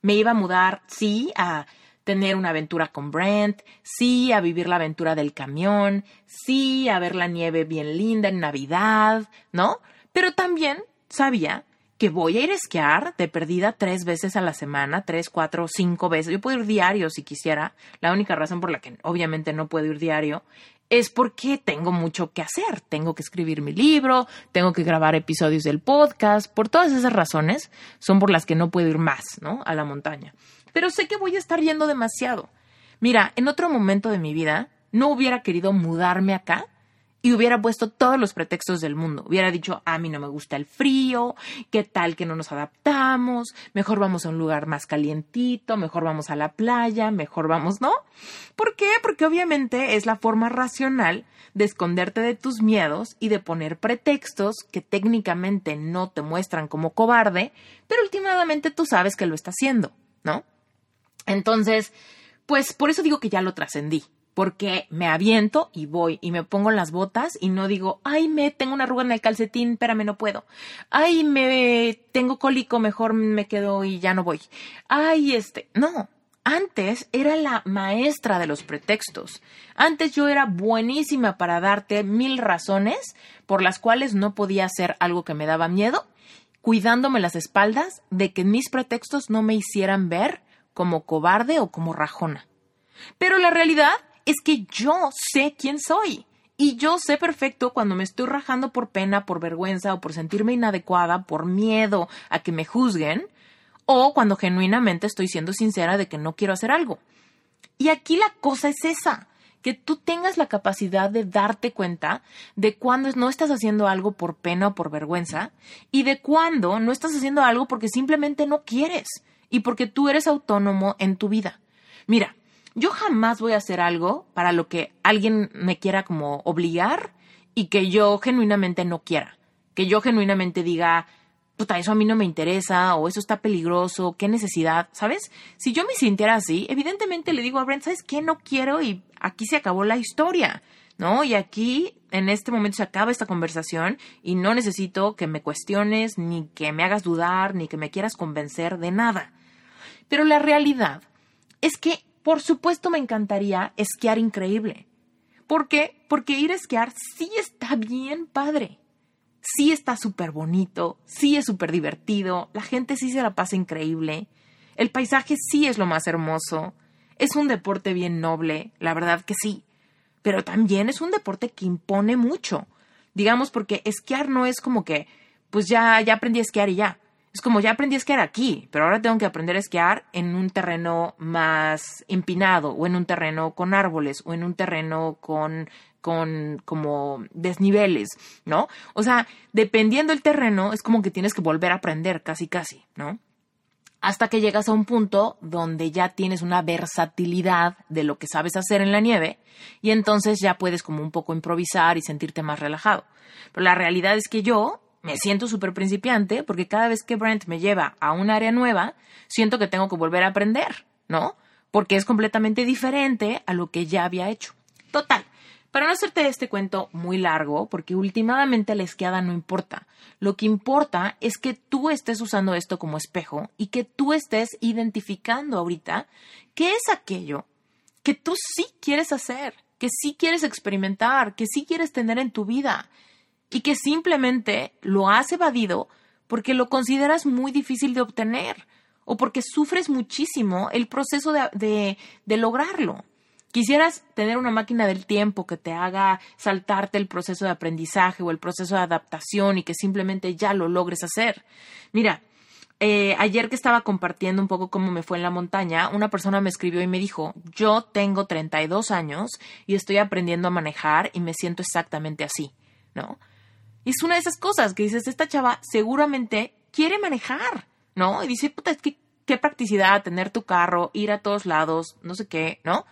Me iba a mudar, sí, a tener una aventura con Brent, sí a vivir la aventura del camión, sí a ver la nieve bien linda en Navidad, ¿no? Pero también sabía que voy a ir a esquiar de perdida tres veces a la semana, tres, cuatro, cinco veces. Yo puedo ir diario si quisiera. La única razón por la que obviamente no puedo ir diario es porque tengo mucho que hacer. Tengo que escribir mi libro, tengo que grabar episodios del podcast. Por todas esas razones son por las que no puedo ir más, ¿no? A la montaña pero sé que voy a estar yendo demasiado. Mira, en otro momento de mi vida no hubiera querido mudarme acá y hubiera puesto todos los pretextos del mundo. Hubiera dicho, a mí no me gusta el frío, qué tal que no nos adaptamos, mejor vamos a un lugar más calientito, mejor vamos a la playa, mejor vamos, ¿no? ¿Por qué? Porque obviamente es la forma racional de esconderte de tus miedos y de poner pretextos que técnicamente no te muestran como cobarde, pero últimamente tú sabes que lo está haciendo, ¿no? Entonces, pues por eso digo que ya lo trascendí, porque me aviento y voy y me pongo las botas y no digo, ay, me tengo una arruga en el calcetín, espérame, no puedo. Ay, me tengo cólico, mejor me quedo y ya no voy. Ay, este, no. Antes era la maestra de los pretextos. Antes yo era buenísima para darte mil razones por las cuales no podía hacer algo que me daba miedo, cuidándome las espaldas de que mis pretextos no me hicieran ver como cobarde o como rajona. Pero la realidad es que yo sé quién soy. Y yo sé perfecto cuando me estoy rajando por pena, por vergüenza o por sentirme inadecuada, por miedo a que me juzguen, o cuando genuinamente estoy siendo sincera de que no quiero hacer algo. Y aquí la cosa es esa, que tú tengas la capacidad de darte cuenta de cuando no estás haciendo algo por pena o por vergüenza y de cuando no estás haciendo algo porque simplemente no quieres y porque tú eres autónomo en tu vida. Mira, yo jamás voy a hacer algo para lo que alguien me quiera como obligar y que yo genuinamente no quiera. Que yo genuinamente diga, puta, eso a mí no me interesa o eso está peligroso, qué necesidad, ¿sabes? Si yo me sintiera así, evidentemente le digo a Brent, ¿sabes qué? No quiero y aquí se acabó la historia, ¿no? Y aquí, en este momento se acaba esta conversación y no necesito que me cuestiones, ni que me hagas dudar, ni que me quieras convencer de nada. Pero la realidad es que, por supuesto, me encantaría esquiar increíble. ¿Por qué? Porque ir a esquiar sí está bien padre. Sí está súper bonito, sí es súper divertido, la gente sí se la pasa increíble, el paisaje sí es lo más hermoso, es un deporte bien noble, la verdad que sí, pero también es un deporte que impone mucho. Digamos, porque esquiar no es como que, pues ya, ya aprendí a esquiar y ya. Es como ya aprendí a esquiar aquí, pero ahora tengo que aprender a esquiar en un terreno más empinado o en un terreno con árboles o en un terreno con con como desniveles, ¿no? O sea, dependiendo del terreno, es como que tienes que volver a aprender casi casi, ¿no? Hasta que llegas a un punto donde ya tienes una versatilidad de lo que sabes hacer en la nieve y entonces ya puedes como un poco improvisar y sentirte más relajado. Pero la realidad es que yo me siento súper principiante porque cada vez que Brent me lleva a un área nueva, siento que tengo que volver a aprender, ¿no? Porque es completamente diferente a lo que ya había hecho. Total. Para no hacerte este cuento muy largo, porque últimamente la esquiada no importa. Lo que importa es que tú estés usando esto como espejo y que tú estés identificando ahorita qué es aquello que tú sí quieres hacer, que sí quieres experimentar, que sí quieres tener en tu vida y que simplemente lo has evadido porque lo consideras muy difícil de obtener o porque sufres muchísimo el proceso de, de, lograrlo. Quisieras tener una máquina del tiempo que te haga saltarte el proceso de aprendizaje o el proceso de adaptación y que simplemente ya lo logres hacer. Mira, eh, ayer que estaba compartiendo un poco cómo me fue en la montaña, una persona me escribió y me dijo, yo tengo 32 años y estoy aprendiendo a manejar y me siento exactamente así, ¿no? Y es una de esas cosas que dices, esta chava seguramente quiere manejar, ¿no? Y dice, puta, es que qué practicidad tener tu carro, ir a todos lados, no sé qué, ¿no?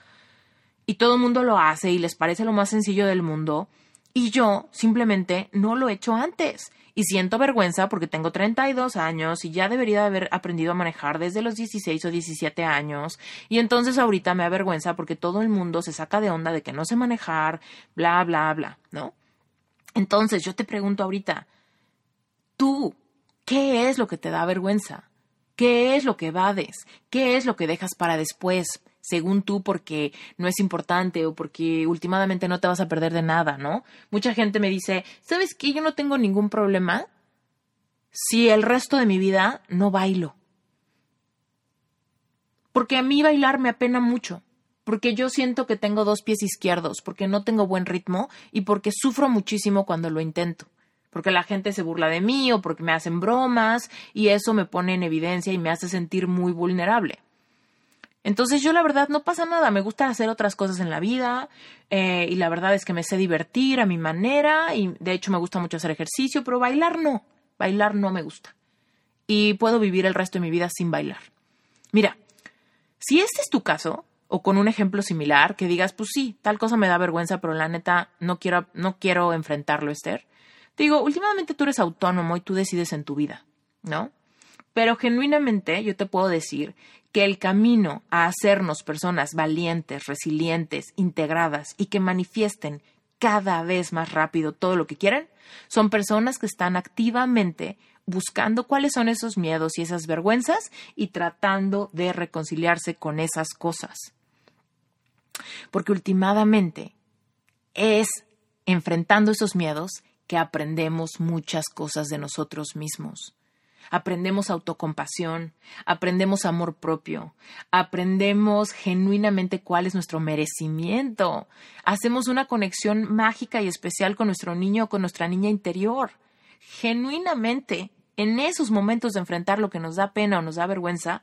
Y todo el mundo lo hace y les parece lo más sencillo del mundo. Y yo simplemente no lo he hecho antes. Y siento vergüenza porque tengo 32 años y ya debería haber aprendido a manejar desde los 16 o 17 años. Y entonces ahorita me da vergüenza porque todo el mundo se saca de onda de que no sé manejar, bla, bla, bla, ¿no? Entonces yo te pregunto ahorita, tú, ¿qué es lo que te da vergüenza? ¿Qué es lo que evades? ¿Qué es lo que dejas para después? según tú porque no es importante o porque últimamente no te vas a perder de nada, ¿no? Mucha gente me dice, ¿sabes qué? Yo no tengo ningún problema si el resto de mi vida no bailo. Porque a mí bailar me apena mucho porque yo siento que tengo dos pies izquierdos, porque no tengo buen ritmo y porque sufro muchísimo cuando lo intento, porque la gente se burla de mí o porque me hacen bromas y eso me pone en evidencia y me hace sentir muy vulnerable. Entonces yo la verdad no pasa nada, me gusta hacer otras cosas en la vida eh, y la verdad es que me sé divertir a mi manera y de hecho me gusta mucho hacer ejercicio, pero bailar no, bailar no me gusta. Y puedo vivir el resto de mi vida sin bailar. Mira, si este es tu caso, o con un ejemplo similar que digas, pues sí, tal cosa me da vergüenza, pero la neta no quiero, no quiero enfrentarlo, Esther. Te digo, últimamente tú eres autónomo y tú decides en tu vida, ¿no? Pero genuinamente yo te puedo decir que el camino a hacernos personas valientes, resilientes, integradas y que manifiesten cada vez más rápido todo lo que quieren, son personas que están activamente buscando cuáles son esos miedos y esas vergüenzas y tratando de reconciliarse con esas cosas. Porque últimamente es enfrentando esos miedos que aprendemos muchas cosas de nosotros mismos. Aprendemos autocompasión, aprendemos amor propio, aprendemos genuinamente cuál es nuestro merecimiento, hacemos una conexión mágica y especial con nuestro niño o con nuestra niña interior. Genuinamente en esos momentos de enfrentar lo que nos da pena o nos da vergüenza,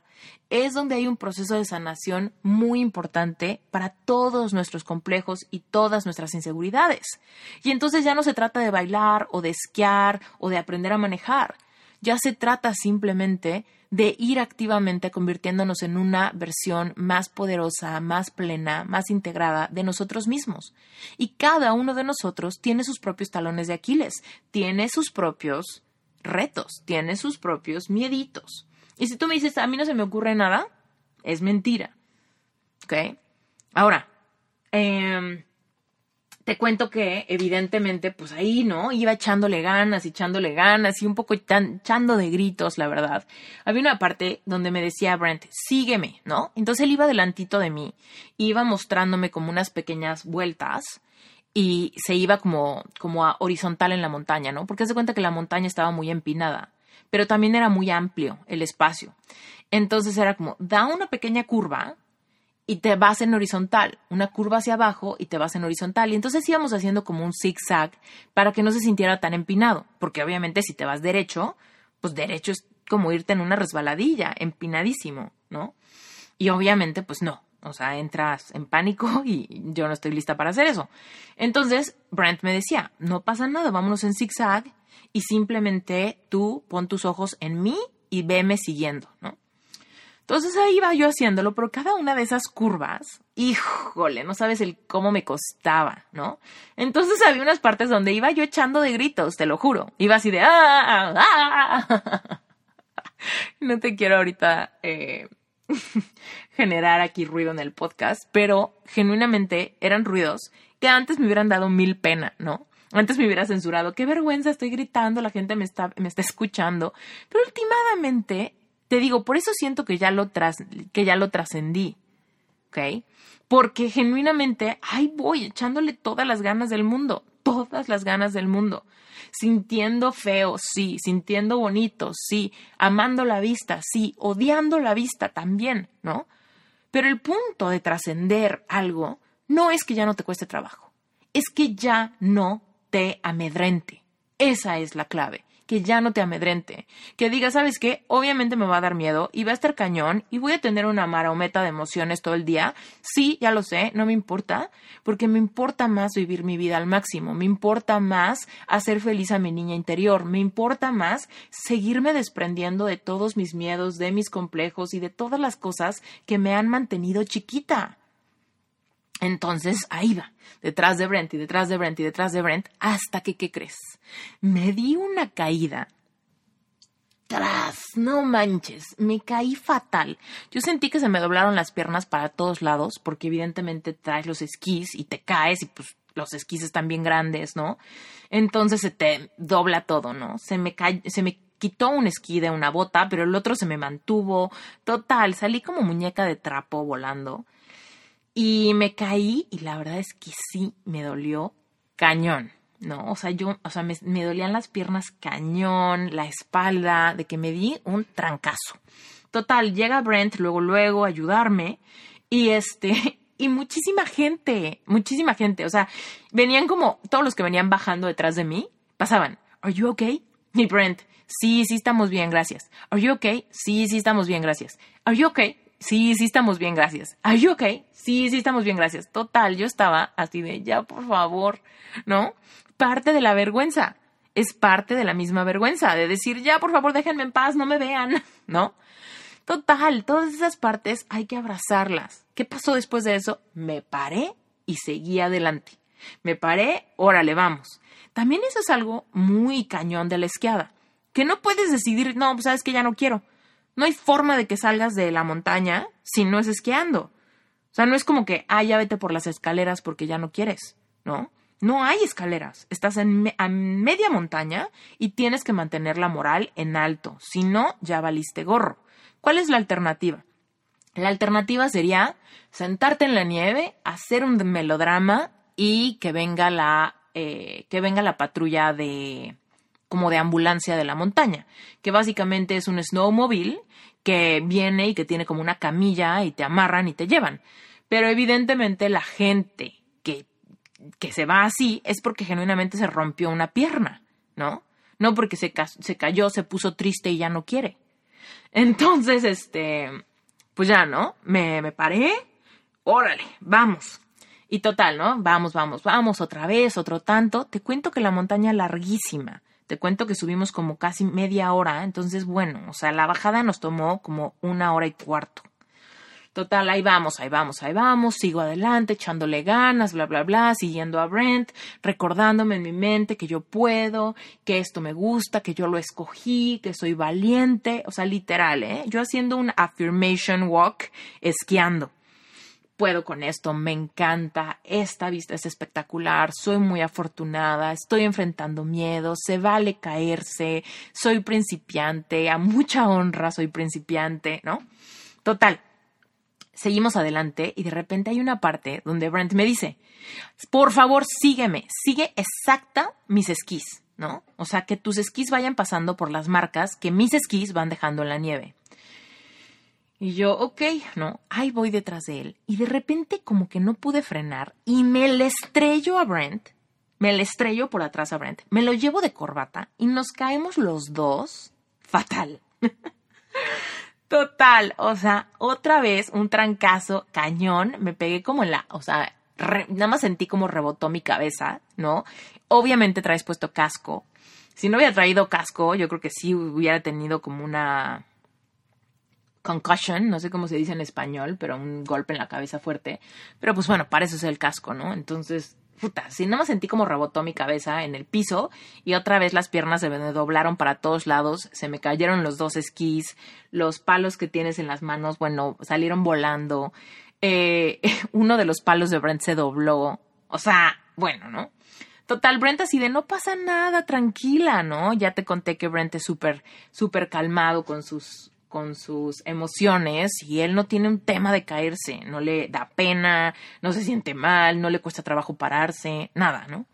es donde hay un proceso de sanación muy importante para todos nuestros complejos y todas nuestras inseguridades. Y entonces ya no se trata de bailar o de esquiar o de aprender a manejar, ya se trata simplemente de ir activamente convirtiéndonos en una versión más poderosa, más plena, más integrada de nosotros mismos. Y cada uno de nosotros tiene sus propios talones de Aquiles, tiene sus propios retos, tiene sus propios mieditos. Y si tú me dices, a mí no se me ocurre nada, es mentira. ¿Ok? Ahora, em, te cuento que evidentemente, pues ahí, ¿no? Iba echándole ganas, echándole ganas y un poco echando de gritos, la verdad. Había una parte donde me decía Brent, sígueme, ¿no? Entonces él iba delantito de mí, iba mostrándome como unas pequeñas vueltas y se iba como, como a horizontal en la montaña, ¿no? Porque se cuenta que la montaña estaba muy empinada, pero también era muy amplio el espacio. Entonces era como, da una pequeña curva y te vas en horizontal, una curva hacia abajo y te vas en horizontal. Y entonces íbamos haciendo como un zigzag para que no se sintiera tan empinado, porque obviamente si te vas derecho, pues derecho es como irte en una resbaladilla, empinadísimo, ¿no? Y obviamente, pues no, o sea, entras en pánico [laughs] y yo no estoy lista para hacer eso. Entonces, Brent me decía, no pasa nada, vámonos en zigzag y simplemente tú pon tus ojos en mí y veme siguiendo, ¿no? Entonces ahí iba yo haciéndolo, pero cada una de esas curvas, híjole, no sabes el cómo me costaba, ¿no? Entonces había unas partes donde iba yo echando de gritos, te lo juro. Iba así de ¡ah! ah! [laughs] no te quiero ahorita eh, [laughs] generar aquí ruido en el podcast, pero genuinamente eran ruidos que antes me hubieran dado mil pena, ¿no? Antes me hubiera censurado, qué vergüenza, estoy gritando, la gente me está, me está escuchando. Pero últimamente, te digo, por eso siento que ya lo, que ya lo trascendí, ¿ok? Porque genuinamente, ahí voy, echándole todas las ganas del mundo todas las ganas del mundo, sintiendo feo, sí, sintiendo bonito, sí, amando la vista, sí, odiando la vista también, ¿no? Pero el punto de trascender algo no es que ya no te cueste trabajo, es que ya no te amedrente. Esa es la clave que ya no te amedrente, que diga, ¿sabes qué? Obviamente me va a dar miedo y va a estar cañón y voy a tener una marometa de emociones todo el día. Sí, ya lo sé, no me importa, porque me importa más vivir mi vida al máximo, me importa más hacer feliz a mi niña interior, me importa más seguirme desprendiendo de todos mis miedos, de mis complejos y de todas las cosas que me han mantenido chiquita. Entonces ahí va, detrás de Brent y detrás de Brent y detrás de Brent, hasta que, ¿qué crees? Me di una caída. Tras, no manches, me caí fatal. Yo sentí que se me doblaron las piernas para todos lados, porque evidentemente traes los esquís y te caes y pues los esquís están bien grandes, ¿no? Entonces se te dobla todo, ¿no? Se me, se me quitó un esquí de una bota, pero el otro se me mantuvo. Total, salí como muñeca de trapo volando. Y me caí y la verdad es que sí me dolió cañón, ¿no? O sea, yo, o sea, me, dolían las piernas cañón, la espalda, de que me di un trancazo. Total, llega Brent luego, luego a ayudarme y este, [laughs] y muchísima gente, muchísima gente, o sea, venían como todos los que venían bajando detrás de mí, pasaban, ¿Are you okay? Y Brent, sí, sí estamos bien, gracias. ¿Are you okay? Sí, sí estamos bien, gracias. ¿Are you okay? Sí, sí estamos bien, gracias. ¿Are you okay? Sí, sí estamos bien, gracias. Total, yo estaba así de ya, por favor, ¿no? Parte de la vergüenza. Es parte de la misma vergüenza, de decir, ya, por favor, déjenme en paz, no me vean, [laughs] ¿no? Total, todas esas partes hay que abrazarlas. ¿Qué pasó después de eso? Me paré y seguí adelante. Me paré, órale, vamos. También eso es algo muy cañón de la esquiada, que no puedes decidir, no, pues sabes que ya no quiero. No hay forma de que salgas de la montaña si no es esquiando. O sea, no es como que, ah, ya vete por las escaleras porque ya no quieres, ¿no? No hay escaleras. Estás en a media montaña y tienes que mantener la moral en alto. Si no, ya valiste gorro. ¿Cuál es la alternativa? La alternativa sería sentarte en la nieve, hacer un melodrama y que venga la, eh, que venga la patrulla de, como de ambulancia de la montaña, que básicamente es un snowmobile que viene y que tiene como una camilla y te amarran y te llevan. Pero evidentemente la gente que, que se va así es porque genuinamente se rompió una pierna, ¿no? No porque se, se cayó, se puso triste y ya no quiere. Entonces, este, pues ya, ¿no? Me, me paré, órale, vamos. Y total, ¿no? Vamos, vamos, vamos, otra vez, otro tanto. Te cuento que la montaña larguísima, te cuento que subimos como casi media hora, entonces bueno, o sea, la bajada nos tomó como una hora y cuarto. Total, ahí vamos, ahí vamos, ahí vamos, sigo adelante, echándole ganas, bla, bla, bla, siguiendo a Brent, recordándome en mi mente que yo puedo, que esto me gusta, que yo lo escogí, que soy valiente, o sea, literal, ¿eh? Yo haciendo un affirmation walk esquiando puedo con esto, me encanta, esta vista es espectacular, soy muy afortunada, estoy enfrentando miedo, se vale caerse, soy principiante, a mucha honra soy principiante, ¿no? Total. Seguimos adelante y de repente hay una parte donde Brent me dice, por favor sígueme, sigue exacta mis esquís, ¿no? O sea, que tus esquís vayan pasando por las marcas que mis esquís van dejando en la nieve. Y yo, ok, no, ahí voy detrás de él. Y de repente como que no pude frenar y me le estrello a Brent, me le estrello por atrás a Brent, me lo llevo de corbata y nos caemos los dos fatal. [laughs] Total, o sea, otra vez un trancazo cañón, me pegué como en la, o sea, nada más sentí como rebotó mi cabeza, ¿no? Obviamente traes puesto casco. Si no hubiera traído casco, yo creo que sí hubiera tenido como una concussion, no sé cómo se dice en español, pero un golpe en la cabeza fuerte. Pero pues bueno, para eso es el casco, ¿no? Entonces, puta, si nada más sentí como rebotó mi cabeza en el piso y otra vez las piernas se me doblaron para todos lados, se me cayeron los dos esquís, los palos que tienes en las manos, bueno, salieron volando. Eh, [laughs] uno de los palos de Brent se dobló. O sea, bueno, ¿no? Total, Brent así de no pasa nada, tranquila, ¿no? Ya te conté que Brent es súper, súper calmado con sus con sus emociones y él no tiene un tema de caerse, no le da pena, no se siente mal, no le cuesta trabajo pararse, nada, ¿no?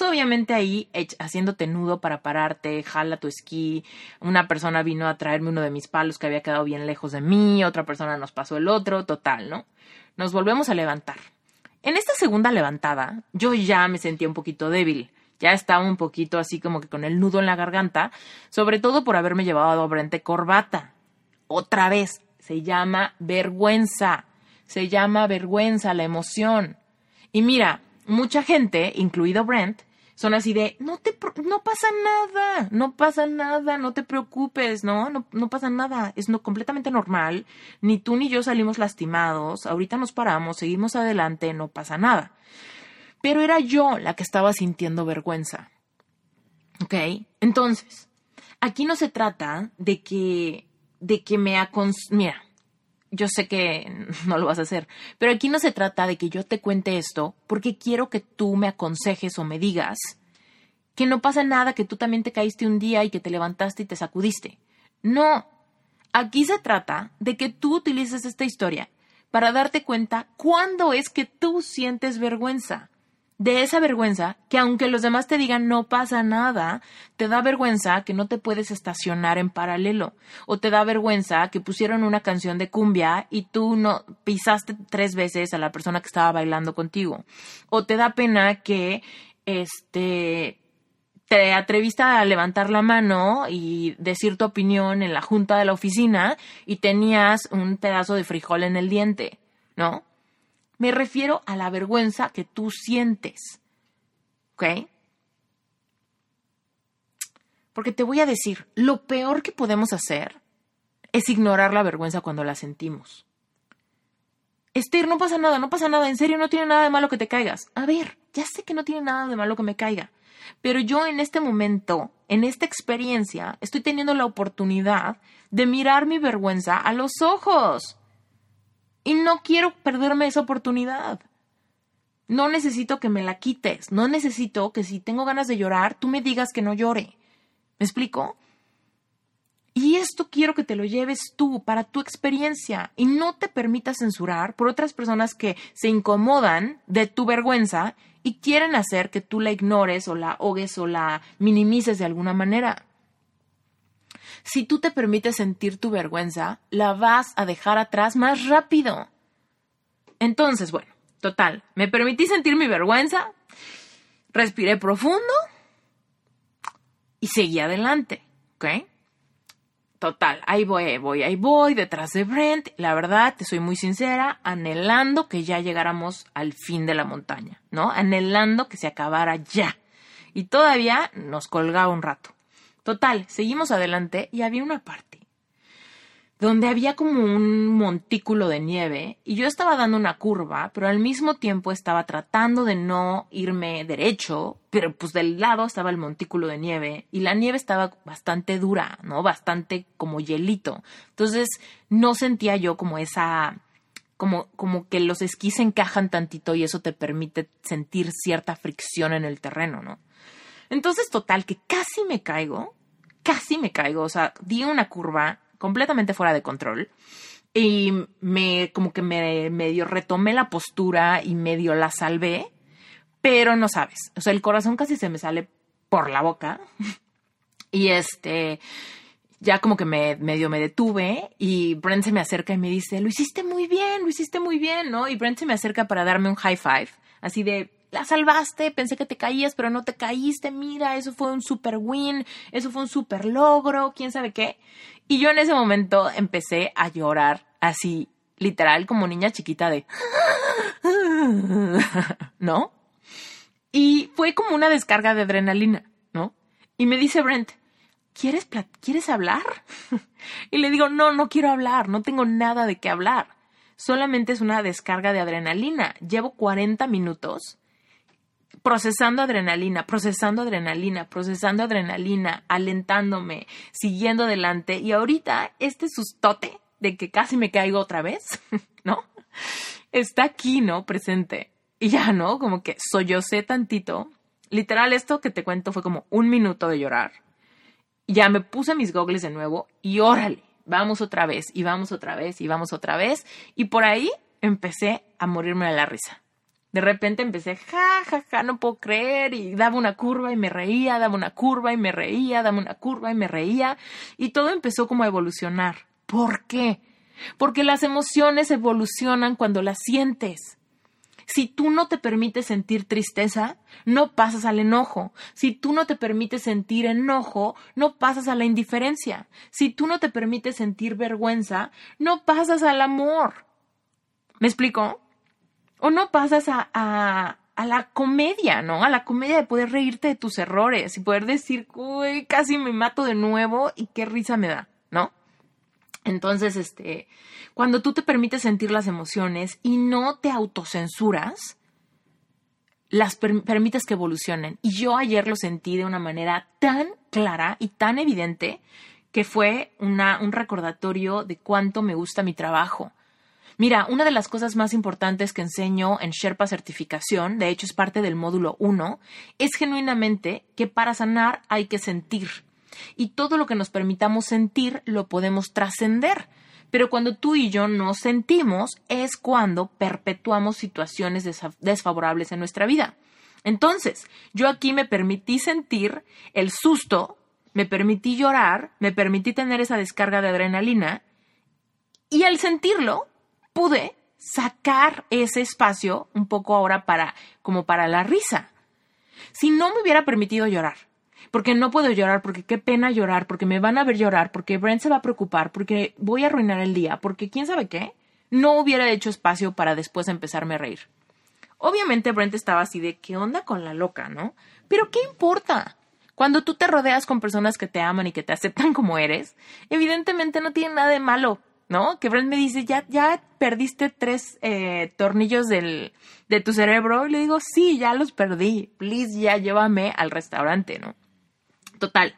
Obviamente ahí haciéndote nudo para pararte, jala tu esquí, una persona vino a traerme uno de mis palos que había quedado bien lejos de mí, otra persona nos pasó el otro, total, ¿no? Nos volvemos a levantar. En esta segunda levantada, yo ya me sentía un poquito débil, ya estaba un poquito así como que con el nudo en la garganta, sobre todo por haberme llevado a Brente corbata. Otra vez, se llama vergüenza, se llama vergüenza la emoción. Y mira, mucha gente, incluido Brent, son así de, no te, no pasa nada, no pasa nada, no te preocupes, ¿no? No, no pasa nada, es no, completamente normal, ni tú ni yo salimos lastimados, ahorita nos paramos, seguimos adelante, no pasa nada. Pero era yo la que estaba sintiendo vergüenza. ¿Ok? Entonces, aquí no se trata de que, de que me acons... Mira, yo sé que [laughs] no lo vas a hacer, pero aquí no se trata de que yo te cuente esto porque quiero que tú me aconsejes o me digas que no pasa nada, que tú también te caíste un día y que te levantaste y te sacudiste. No, aquí se trata de que tú utilices esta historia para darte cuenta cuándo es que tú sientes vergüenza de esa vergüenza que aunque los demás te digan no pasa nada, te da vergüenza que no te puedes estacionar en paralelo o te da vergüenza que pusieron una canción de cumbia y tú no pisaste tres veces a la persona que estaba bailando contigo o te da pena que este te atreviste a levantar la mano y decir tu opinión en la junta de la oficina y tenías un pedazo de frijol en el diente, ¿no? Me refiero a la vergüenza que tú sientes. ¿Ok? Porque te voy a decir, lo peor que podemos hacer es ignorar la vergüenza cuando la sentimos. Esther, no pasa nada, no pasa nada, en serio no tiene nada de malo que te caigas. A ver, ya sé que no tiene nada de malo que me caiga, pero yo en este momento, en esta experiencia, estoy teniendo la oportunidad de mirar mi vergüenza a los ojos. Y no quiero perderme esa oportunidad. No necesito que me la quites. No necesito que si tengo ganas de llorar, tú me digas que no llore. ¿Me explico? Y esto quiero que te lo lleves tú para tu experiencia y no te permitas censurar por otras personas que se incomodan de tu vergüenza y quieren hacer que tú la ignores o la ahogues o la minimices de alguna manera. Si tú te permites sentir tu vergüenza, la vas a dejar atrás más rápido. Entonces, bueno, total, me permití sentir mi vergüenza, respiré profundo y seguí adelante, ¿ok? Total, ahí voy, ahí voy, ahí voy, detrás de Brent. La verdad, te soy muy sincera, anhelando que ya llegáramos al fin de la montaña, ¿no? Anhelando que se acabara ya. Y todavía nos colgaba un rato. Total, seguimos adelante y había una parte donde había como un montículo de nieve y yo estaba dando una curva, pero al mismo tiempo estaba tratando de no irme derecho, pero pues del lado estaba el montículo de nieve y la nieve estaba bastante dura, ¿no? Bastante como hielito. Entonces no sentía yo como esa como, como que los esquís encajan tantito y eso te permite sentir cierta fricción en el terreno, ¿no? Entonces, total, que casi me caigo, casi me caigo, o sea, di una curva completamente fuera de control y me, como que me medio retomé la postura y medio la salvé, pero no sabes, o sea, el corazón casi se me sale por la boca [laughs] y este, ya como que me medio me detuve y Brent se me acerca y me dice, lo hiciste muy bien, lo hiciste muy bien, ¿no? Y Brent se me acerca para darme un high five, así de, la salvaste, pensé que te caías, pero no te caíste, mira, eso fue un super win, eso fue un super logro, quién sabe qué. Y yo en ese momento empecé a llorar así, literal, como niña chiquita de... [laughs] ¿No? Y fue como una descarga de adrenalina, ¿no? Y me dice Brent, ¿quieres, ¿quieres hablar? [laughs] y le digo, no, no quiero hablar, no tengo nada de qué hablar. Solamente es una descarga de adrenalina. Llevo 40 minutos procesando adrenalina, procesando adrenalina, procesando adrenalina, alentándome, siguiendo adelante. Y ahorita este sustote de que casi me caigo otra vez, [laughs] ¿no? Está aquí, ¿no? Presente. Y ya, ¿no? Como que sollocé tantito. Literal, esto que te cuento fue como un minuto de llorar. Ya me puse mis gogles de nuevo y órale, vamos otra vez, y vamos otra vez, y vamos otra vez. Y por ahí empecé a morirme de la risa. De repente empecé, ja, ja, ja, no puedo creer, y daba una curva y me reía, daba una curva y me reía, daba una curva y me reía, y todo empezó como a evolucionar. ¿Por qué? Porque las emociones evolucionan cuando las sientes. Si tú no te permites sentir tristeza, no pasas al enojo. Si tú no te permites sentir enojo, no pasas a la indiferencia. Si tú no te permites sentir vergüenza, no pasas al amor. ¿Me explico? O no pasas a, a, a la comedia, ¿no? A la comedia de poder reírte de tus errores y poder decir, uy, casi me mato de nuevo y qué risa me da, ¿no? Entonces, este, cuando tú te permites sentir las emociones y no te autocensuras, las permites que evolucionen. Y yo ayer lo sentí de una manera tan clara y tan evidente que fue una, un recordatorio de cuánto me gusta mi trabajo. Mira, una de las cosas más importantes que enseño en Sherpa Certificación, de hecho es parte del módulo 1, es genuinamente que para sanar hay que sentir y todo lo que nos permitamos sentir lo podemos trascender. Pero cuando tú y yo no sentimos es cuando perpetuamos situaciones desfavorables en nuestra vida. Entonces, yo aquí me permití sentir el susto, me permití llorar, me permití tener esa descarga de adrenalina y al sentirlo pude sacar ese espacio un poco ahora para como para la risa. Si no me hubiera permitido llorar, porque no puedo llorar, porque qué pena llorar, porque me van a ver llorar, porque Brent se va a preocupar, porque voy a arruinar el día, porque quién sabe qué, no hubiera hecho espacio para después empezarme a reír. Obviamente Brent estaba así de qué onda con la loca, ¿no? Pero ¿qué importa? Cuando tú te rodeas con personas que te aman y que te aceptan como eres, evidentemente no tiene nada de malo, ¿no? Que Brent me dice, ya, ya perdiste tres eh, tornillos del, de tu cerebro. Y le digo, sí, ya los perdí. Please, ya llévame al restaurante, ¿no? Total.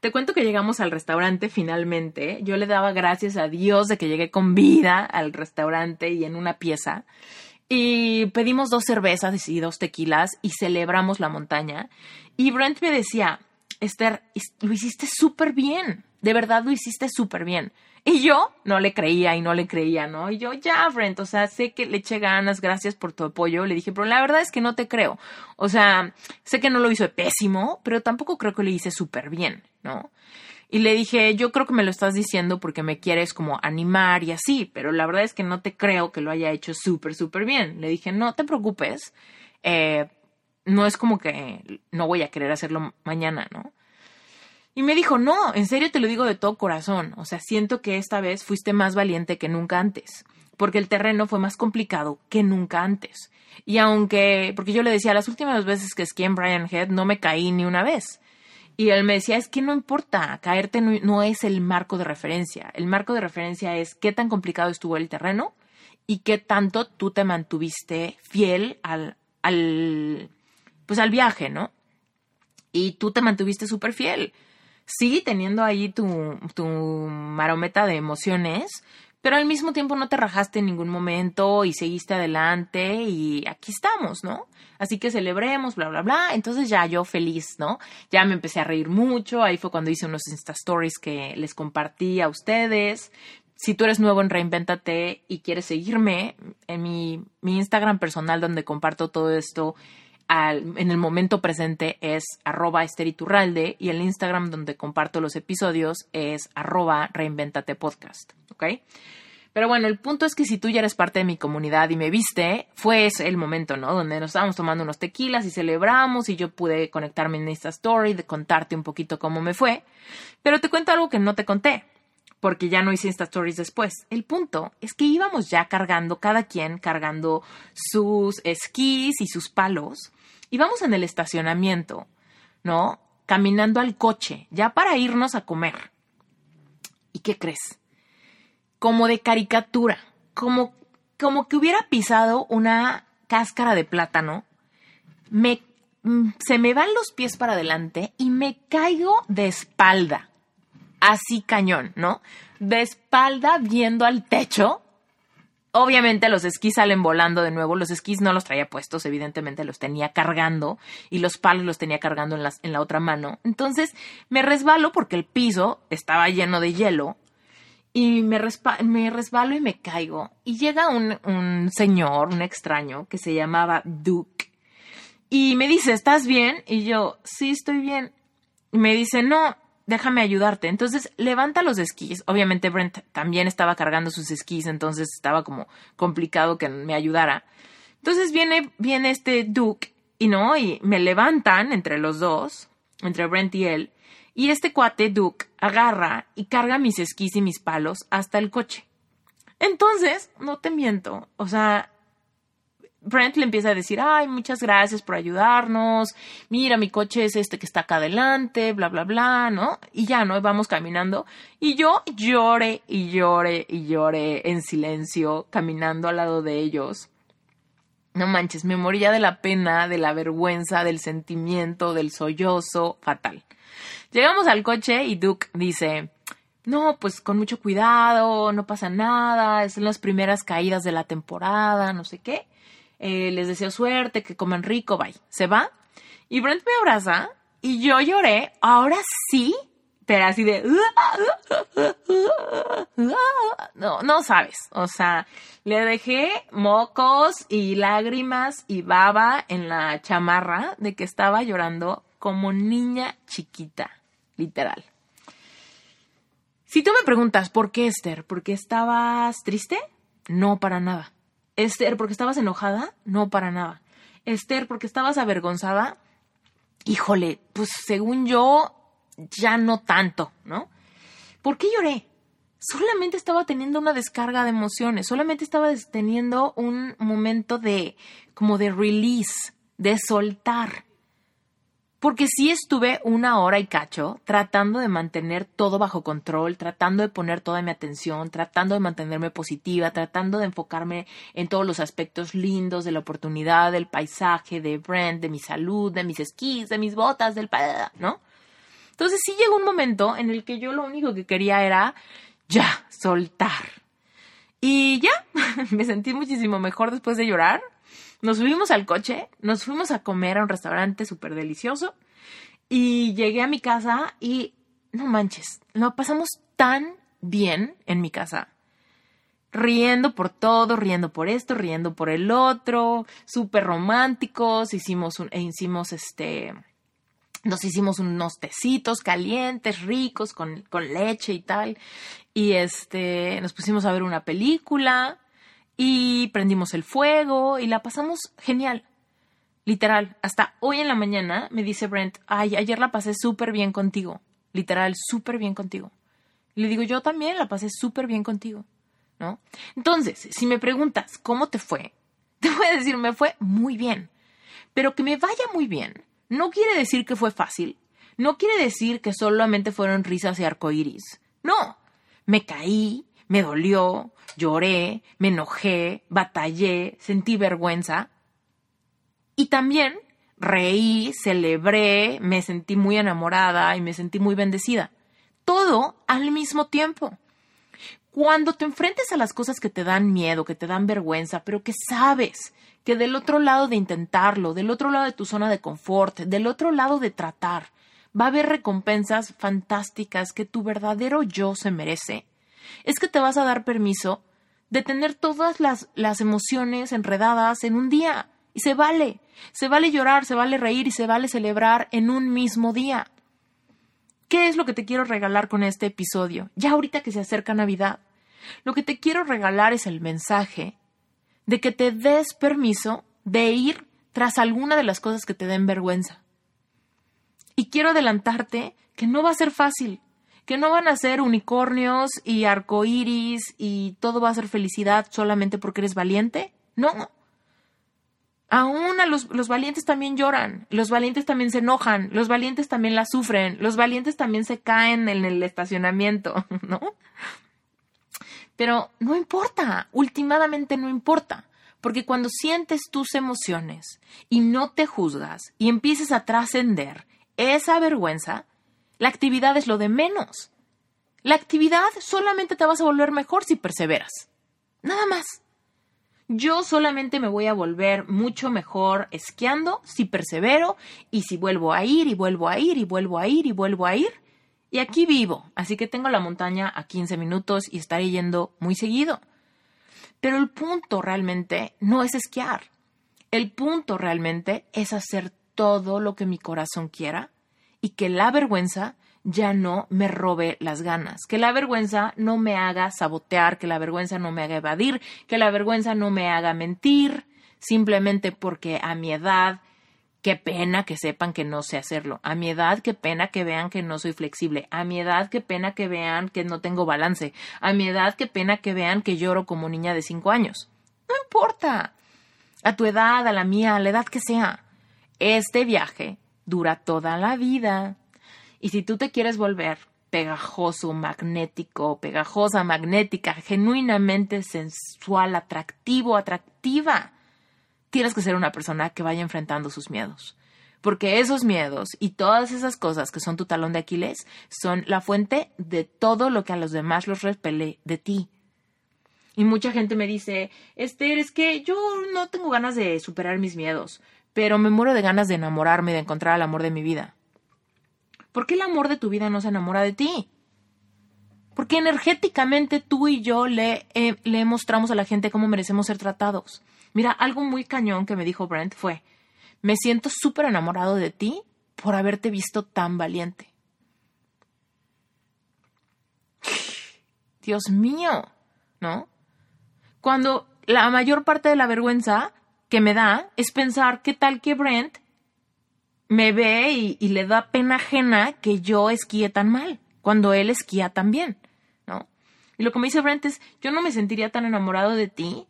Te cuento que llegamos al restaurante finalmente. Yo le daba gracias a Dios de que llegué con vida al restaurante y en una pieza. Y pedimos dos cervezas y dos tequilas y celebramos la montaña. Y Brent me decía, Esther, lo hiciste súper bien. De verdad lo hiciste súper bien. Y yo no le creía y no le creía, ¿no? Y yo, ya, Brent, o sea, sé que le eché ganas, gracias por tu apoyo. Le dije, pero la verdad es que no te creo. O sea, sé que no lo hizo pésimo, pero tampoco creo que lo hice súper bien, ¿no? Y le dije, yo creo que me lo estás diciendo porque me quieres como animar y así, pero la verdad es que no te creo que lo haya hecho súper, súper bien. Le dije, no te preocupes, eh, no es como que no voy a querer hacerlo mañana, ¿no? Y me dijo, no, en serio te lo digo de todo corazón, o sea, siento que esta vez fuiste más valiente que nunca antes, porque el terreno fue más complicado que nunca antes. Y aunque, porque yo le decía, las últimas veces que esquié en Brian Head no me caí ni una vez. Y él me decía, es que no importa, caerte no, es el marco de referencia, el marco de referencia es qué tan complicado estuvo el terreno y qué tanto tú te mantuviste fiel al, al, pues al viaje, ¿no? Y tú te mantuviste súper fiel sí teniendo ahí tu, tu marometa de emociones, pero al mismo tiempo no te rajaste en ningún momento y seguiste adelante y aquí estamos, ¿no? Así que celebremos, bla, bla, bla. Entonces ya yo feliz, ¿no? Ya me empecé a reír mucho. Ahí fue cuando hice unos Insta Stories que les compartí a ustedes. Si tú eres nuevo en Reinventate y quieres seguirme en mi, mi Instagram personal donde comparto todo esto, en el momento presente es arroba esteriturralde y el Instagram donde comparto los episodios es arroba reinventate podcast, ¿ok? Pero bueno, el punto es que si tú ya eres parte de mi comunidad y me viste, fue ese el momento, ¿no? Donde nos estábamos tomando unos tequilas y celebramos y yo pude conectarme en esta story, de contarte un poquito cómo me fue. Pero te cuento algo que no te conté, porque ya no hice Insta Stories después. El punto es que íbamos ya cargando, cada quien cargando sus esquís y sus palos y vamos en el estacionamiento, ¿no? Caminando al coche, ya para irnos a comer. ¿Y qué crees? Como de caricatura, como, como que hubiera pisado una cáscara de plátano, me, mm, se me van los pies para adelante y me caigo de espalda, así cañón, ¿no? De espalda viendo al techo Obviamente los esquís salen volando de nuevo. Los esquís no los traía puestos, evidentemente los tenía cargando y los palos los tenía cargando en, en la otra mano. Entonces me resbalo porque el piso estaba lleno de hielo y me, me resbalo y me caigo. Y llega un, un señor, un extraño, que se llamaba Duke, y me dice, ¿estás bien? Y yo, sí, estoy bien. Y me dice, no, déjame ayudarte. Entonces levanta los esquís. Obviamente Brent también estaba cargando sus esquís, entonces estaba como complicado que me ayudara. Entonces viene, viene este Duke y no, y me levantan entre los dos, entre Brent y él, y este cuate, Duke, agarra y carga mis esquís y mis palos hasta el coche. Entonces, no te miento, o sea, Brent le empieza a decir, ay, muchas gracias por ayudarnos, mira, mi coche es este que está acá adelante, bla, bla, bla, ¿no? Y ya, ¿no? Vamos caminando. Y yo lloré y lloré y lloré en silencio, caminando al lado de ellos. No manches, me moría de la pena, de la vergüenza, del sentimiento, del sollozo, fatal. Llegamos al coche y Duke dice, no, pues con mucho cuidado, no pasa nada, son las primeras caídas de la temporada, no sé qué. Eh, les deseo suerte, que coman rico, bye. Se va. Y Brent me abraza y yo lloré, ahora sí, pero así de... No, no sabes, o sea, le dejé mocos y lágrimas y baba en la chamarra de que estaba llorando como niña chiquita literal. Si tú me preguntas por qué Esther, ¿por qué estabas triste? No para nada. Esther, ¿porque estabas enojada? No para nada. Esther, ¿porque estabas avergonzada? Híjole, pues según yo, ya no tanto, ¿no? ¿Por qué lloré? Solamente estaba teniendo una descarga de emociones, solamente estaba teniendo un momento de como de release, de soltar. Porque sí estuve una hora y cacho tratando de mantener todo bajo control, tratando de poner toda mi atención, tratando de mantenerme positiva, tratando de enfocarme en todos los aspectos lindos de la oportunidad, del paisaje, de Brent, de mi salud, de mis esquís, de mis botas, del... ¿no? Entonces sí llegó un momento en el que yo lo único que quería era ya, soltar. Y ya, [laughs] me sentí muchísimo mejor después de llorar. Nos subimos al coche, nos fuimos a comer a un restaurante súper delicioso y llegué a mi casa y no manches, lo pasamos tan bien en mi casa. Riendo por todo, riendo por esto, riendo por el otro, súper románticos, hicimos un, e hicimos este, nos hicimos unos tecitos calientes, ricos, con, con leche y tal. Y este, nos pusimos a ver una película y prendimos el fuego y la pasamos genial. Literal, hasta hoy en la mañana me dice Brent, ay, ayer la pasé súper bien contigo. Literal, súper bien contigo. le digo, yo también la pasé súper bien contigo. ¿No? Entonces, si me preguntas cómo te fue, [laughs] te voy a decir, me fue muy bien. Pero que me vaya muy bien no quiere decir que fue fácil. No quiere decir que solamente fueron risas y arcoíris. No. Me caí, me dolió, lloré, me enojé, batallé, sentí vergüenza. Y también reí, celebré, me sentí muy enamorada y me sentí muy bendecida. Todo al mismo tiempo. Cuando te enfrentes a las cosas que te dan miedo, que te dan vergüenza, pero que sabes que del otro lado de intentarlo, del otro lado de tu zona de confort, del otro lado de tratar, va a haber recompensas fantásticas que tu verdadero yo se merece, es que te vas a dar permiso de tener todas las, las emociones enredadas en un día. Y se vale. Se vale llorar, se vale reír y se vale celebrar en un mismo día. ¿Qué es lo que te quiero regalar con este episodio? Ya ahorita que se acerca Navidad. Lo que te quiero regalar es el mensaje de que te des permiso de ir tras alguna de las cosas que te den vergüenza. Y quiero adelantarte que no va a ser fácil que no van a ser unicornios y arcoíris y todo va a ser felicidad solamente porque eres valiente. No. Aún a los, los, valientes también lloran, los valientes también se enojan, los valientes también la sufren, los valientes también se caen en el estacionamiento, [laughs] ¿no? Pero no importa, últimamente no importa, porque cuando sientes tus emociones y no te juzgas y empieces a trascender esa vergüenza, la actividad es lo de menos. La actividad solamente te vas a volver mejor si perseveras. Nada más. Yo solamente me voy a volver mucho mejor esquiando si persevero y si vuelvo a ir y vuelvo a ir y vuelvo a ir y vuelvo a ir Y aquí vivo, así que tengo la montaña a 15 minutos y estaré yendo muy seguido. Pero el punto realmente no es esquiar. El punto realmente es hacer todo lo que mi corazón quiera y que la vergüenza ya no me robe las ganas, que la vergüenza no me haga sabotear, que la vergüenza no me haga evadir, que la vergüenza no me haga mentir, simplemente porque a mi edad, qué pena que sepan que no sé hacerlo, a mi edad, qué pena que vean que no soy flexible, a mi edad, qué pena que vean que no tengo balance, a mi edad, qué pena que vean que lloro como niña de cinco años. No importa. A tu edad, a la mía, a la edad que sea. Este viaje dura toda la vida. Y si tú te quieres volver pegajoso, magnético, pegajosa, magnética, genuinamente sensual, atractivo, atractiva, tienes que ser una persona que vaya enfrentando sus miedos. Porque esos miedos y todas esas cosas que son tu talón de Aquiles son la fuente de todo lo que a los demás los repele de ti. Y mucha gente me dice, Esther, es que yo no tengo ganas de superar mis miedos, pero me muero de ganas de enamorarme, de encontrar el amor de mi vida. ¿Por qué el amor de tu vida no se enamora de ti? Porque energéticamente tú y yo le, eh, le mostramos a la gente cómo merecemos ser tratados. Mira, algo muy cañón que me dijo Brent fue, me siento súper enamorado de ti por haberte visto tan valiente. Dios mío, ¿no? Cuando la mayor parte de la vergüenza que me da es pensar qué tal que Brent me ve y, le da pena ajena que yo esquíe tan mal, cuando él esquía tan bien, ¿no? Y lo que me dice Brent es, yo no me sentiría tan enamorado de ti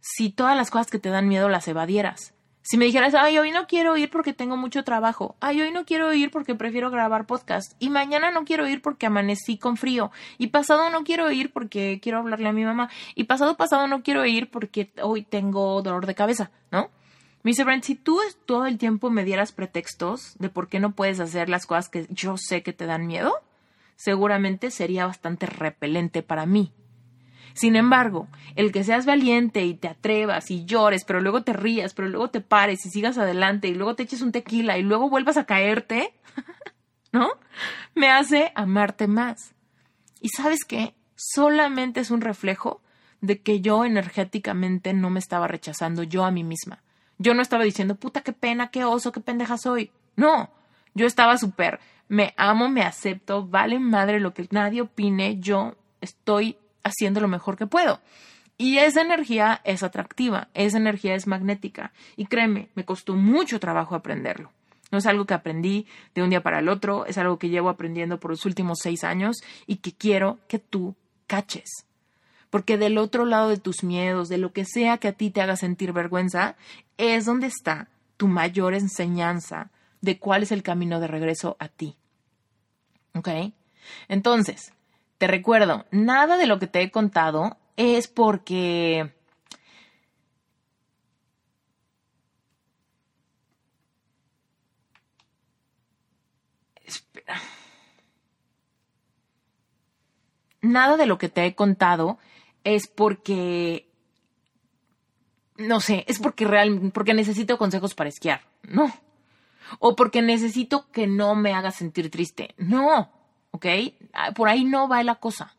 si todas las cosas que te dan miedo las evadieras. Si me dijeras, ay, hoy no quiero ir porque tengo mucho trabajo, ay, hoy no quiero ir porque prefiero grabar podcast, y mañana no quiero ir porque amanecí con frío, y pasado no quiero ir porque quiero hablarle a mi mamá, y pasado pasado no quiero ir porque hoy tengo dolor de cabeza, ¿no? Me dice Brent, si tú todo el tiempo me dieras pretextos de por qué no puedes hacer las cosas que yo sé que te dan miedo, seguramente sería bastante repelente para mí. Sin embargo, el que seas valiente y te atrevas y llores, pero luego te rías, pero luego te pares y sigas adelante y luego te eches un tequila y luego vuelvas a caerte, [laughs] ¿no? Me hace amarte más. ¿Y sabes qué? Solamente es un reflejo de que yo energéticamente no me estaba rechazando yo a mí misma. Yo no estaba diciendo, puta, qué pena, qué oso, qué pendeja soy. No, yo estaba súper, me amo, me acepto, vale madre lo que nadie opine, yo estoy haciendo lo mejor que puedo. Y esa energía es atractiva, esa energía es magnética. Y créeme, me costó mucho trabajo aprenderlo. No es algo que aprendí de un día para el otro, es algo que llevo aprendiendo por los últimos seis años y que quiero que tú caches porque del otro lado de tus miedos, de lo que sea que a ti te haga sentir vergüenza, es donde está tu mayor enseñanza de cuál es el camino de regreso a ti. ¿Ok? Entonces, te recuerdo, nada de lo que te he contado es porque... Espera. Nada de lo que te he contado es porque no sé, es porque real, porque necesito consejos para esquiar. No. O porque necesito que no me haga sentir triste. No. ¿Ok? Ah, por ahí no va la cosa.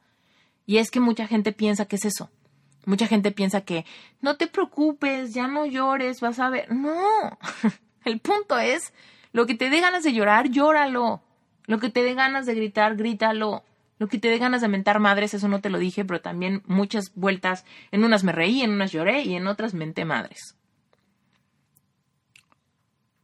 Y es que mucha gente piensa que es eso. Mucha gente piensa que no te preocupes, ya no llores, vas a ver. No. [laughs] El punto es, lo que te dé ganas de llorar, llóralo. Lo que te dé ganas de gritar, grítalo. Lo que te dé ganas de mentar madres, eso no te lo dije, pero también muchas vueltas, en unas me reí, en unas lloré y en otras menté madres.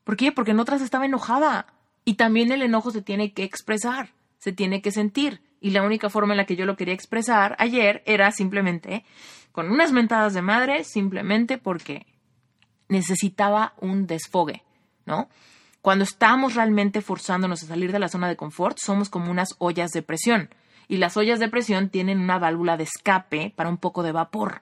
¿Por qué? Porque en otras estaba enojada. Y también el enojo se tiene que expresar, se tiene que sentir. Y la única forma en la que yo lo quería expresar ayer era simplemente con unas mentadas de madre, simplemente porque necesitaba un desfogue, ¿no? Cuando estamos realmente forzándonos a salir de la zona de confort, somos como unas ollas de presión y las ollas de presión tienen una válvula de escape para un poco de vapor.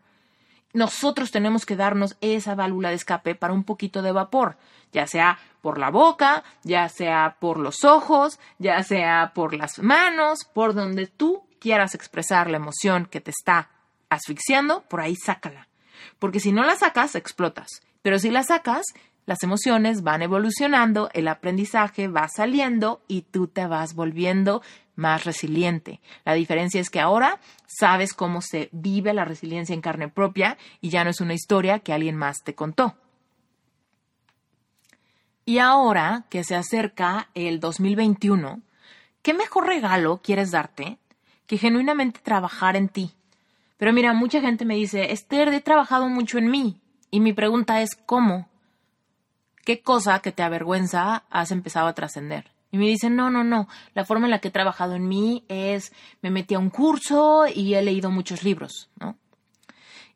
Nosotros tenemos que darnos esa válvula de escape para un poquito de vapor, ya sea por la boca, ya sea por los ojos, ya sea por las manos, por donde tú quieras expresar la emoción que te está asfixiando, por ahí sácala. Porque si no la sacas, explotas. Pero si la sacas, las emociones van evolucionando, el aprendizaje va saliendo y tú te vas volviendo más resiliente. La diferencia es que ahora sabes cómo se vive la resiliencia en carne propia y ya no es una historia que alguien más te contó. Y ahora que se acerca el 2021, ¿qué mejor regalo quieres darte que genuinamente trabajar en ti? Pero mira, mucha gente me dice, Esther, he trabajado mucho en mí. Y mi pregunta es, ¿cómo? ¿Qué cosa que te avergüenza has empezado a trascender? Y me dicen, no, no, no, la forma en la que he trabajado en mí es, me metí a un curso y he leído muchos libros, ¿no?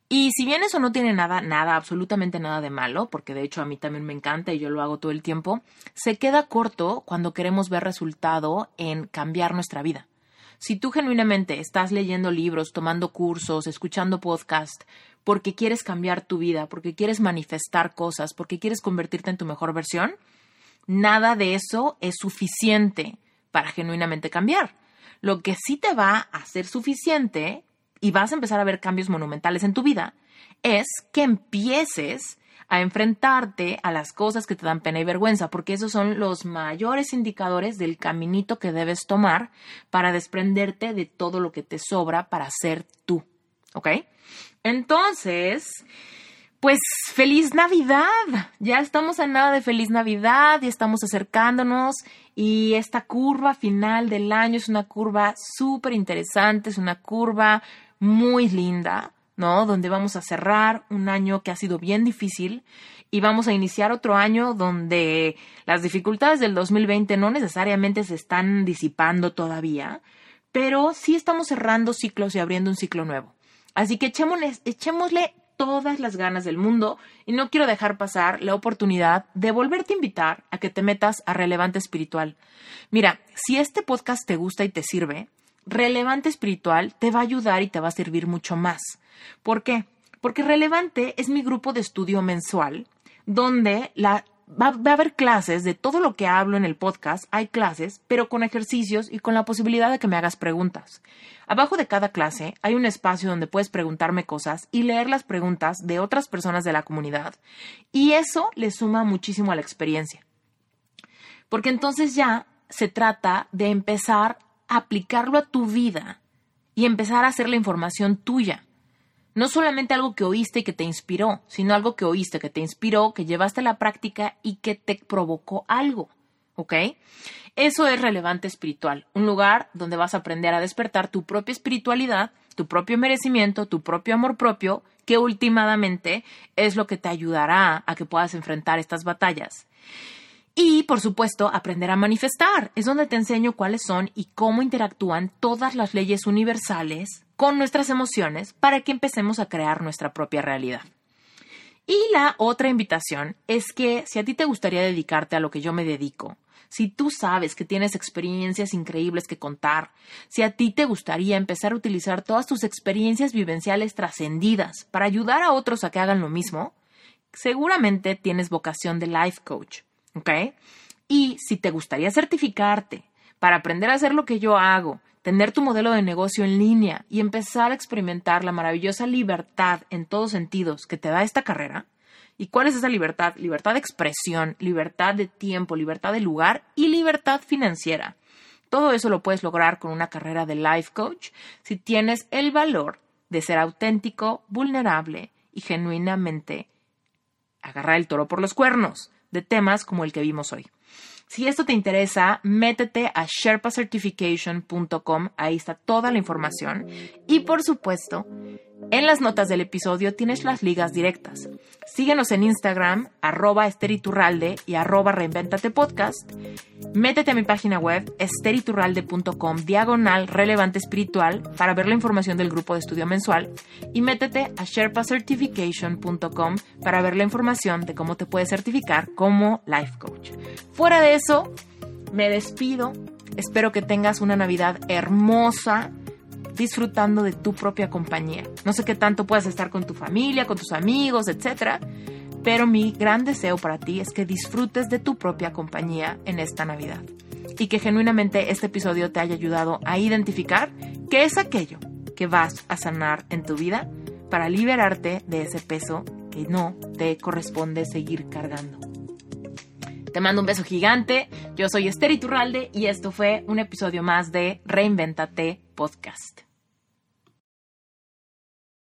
Y si bien eso no tiene nada, nada, absolutamente nada de malo, porque de hecho a mí también me encanta y yo lo hago todo el tiempo, se queda corto cuando queremos ver resultado en cambiar nuestra vida. Si tú genuinamente estás leyendo libros, tomando cursos, escuchando podcast, porque quieres cambiar tu vida, porque quieres manifestar cosas, porque quieres convertirte en tu mejor versión, nada de eso es suficiente para genuinamente cambiar. Lo que sí te va a ser suficiente y vas a empezar a ver cambios monumentales en tu vida es que empieces a enfrentarte a las cosas que te dan pena y vergüenza, porque esos son los mayores indicadores del caminito que debes tomar para desprenderte de todo lo que te sobra para ser tú. ¿Ok? Entonces, pues feliz Navidad. Ya estamos a nada de feliz Navidad y estamos acercándonos y esta curva final del año es una curva súper interesante, es una curva muy linda ¿no? Donde vamos a cerrar un año que ha sido bien difícil y vamos a iniciar otro año donde las dificultades del 2020 no necesariamente se están disipando todavía, pero sí estamos cerrando ciclos y abriendo un ciclo nuevo. Así que echémosle, echémosle todas las ganas del mundo y no quiero dejar pasar la oportunidad de volverte a invitar a que te metas a Relevante Espiritual. Mira, si este podcast te gusta y te sirve, Relevante Espiritual te va a ayudar y te va a servir mucho más. ¿Por qué? Porque Relevante es mi grupo de estudio mensual donde la, va, a haber clases de todo lo que hablo en el podcast. Hay clases, pero con ejercicios y con la posibilidad de que me hagas preguntas. Abajo de cada clase hay un espacio donde puedes preguntarme cosas y leer las preguntas de otras personas de la comunidad. Y eso le suma muchísimo a la experiencia. Porque entonces ya se trata de empezar aplicarlo a tu vida y empezar a hacer la información tuya. No solamente algo que oíste y que te inspiró, sino algo que oíste, que te inspiró, que llevaste a la práctica y que te provocó algo. ¿Ok? Eso es relevante espiritual, un lugar donde vas a aprender a despertar tu propia espiritualidad, tu propio merecimiento, tu propio amor propio, que últimamente es lo que te ayudará a que puedas enfrentar estas batallas. Y, por supuesto, aprender a manifestar. Es donde te enseño cuáles son y cómo interactúan todas las leyes universales con nuestras emociones para que empecemos a crear nuestra propia realidad. Y la otra invitación es que si a ti te gustaría dedicarte a lo que yo me dedico, si tú sabes que tienes experiencias increíbles que contar, si a ti te gustaría empezar a utilizar todas tus experiencias vivenciales trascendidas para ayudar a otros a que hagan lo mismo, seguramente tienes vocación de life coach ¿Ok? Y si te gustaría certificarte para aprender a hacer lo que yo hago, tener tu modelo de negocio en línea y empezar a experimentar la maravillosa libertad en todos sentidos que te da esta carrera, ¿y cuál es esa libertad? Libertad de expresión, libertad de tiempo, libertad de lugar y libertad financiera. Todo eso lo puedes lograr con una carrera de life coach si tienes el valor de ser auténtico, vulnerable y genuinamente agarrar el toro por los cuernos de temas como el que vimos hoy. Si esto te interesa, métete a sherpacertification.com, ahí está toda la información. Y por supuesto, en las notas del episodio tienes las ligas directas. Síguenos en Instagram, arroba esteriturralde y arroba reinventate podcast. Métete a mi página web, esteriturralde.com, diagonal relevante espiritual, para ver la información del grupo de estudio mensual. Y métete a sherpacertification.com para ver la información de cómo te puedes certificar como life coach. Fuera de eso, me despido. Espero que tengas una Navidad hermosa disfrutando de tu propia compañía. No sé qué tanto puedas estar con tu familia, con tus amigos, etcétera, pero mi gran deseo para ti es que disfrutes de tu propia compañía en esta Navidad y que genuinamente este episodio te haya ayudado a identificar qué es aquello que vas a sanar en tu vida para liberarte de ese peso que no te corresponde seguir cargando. Te mando un beso gigante. Yo soy Esther Iturralde y esto fue un episodio más de Reinventate Podcast.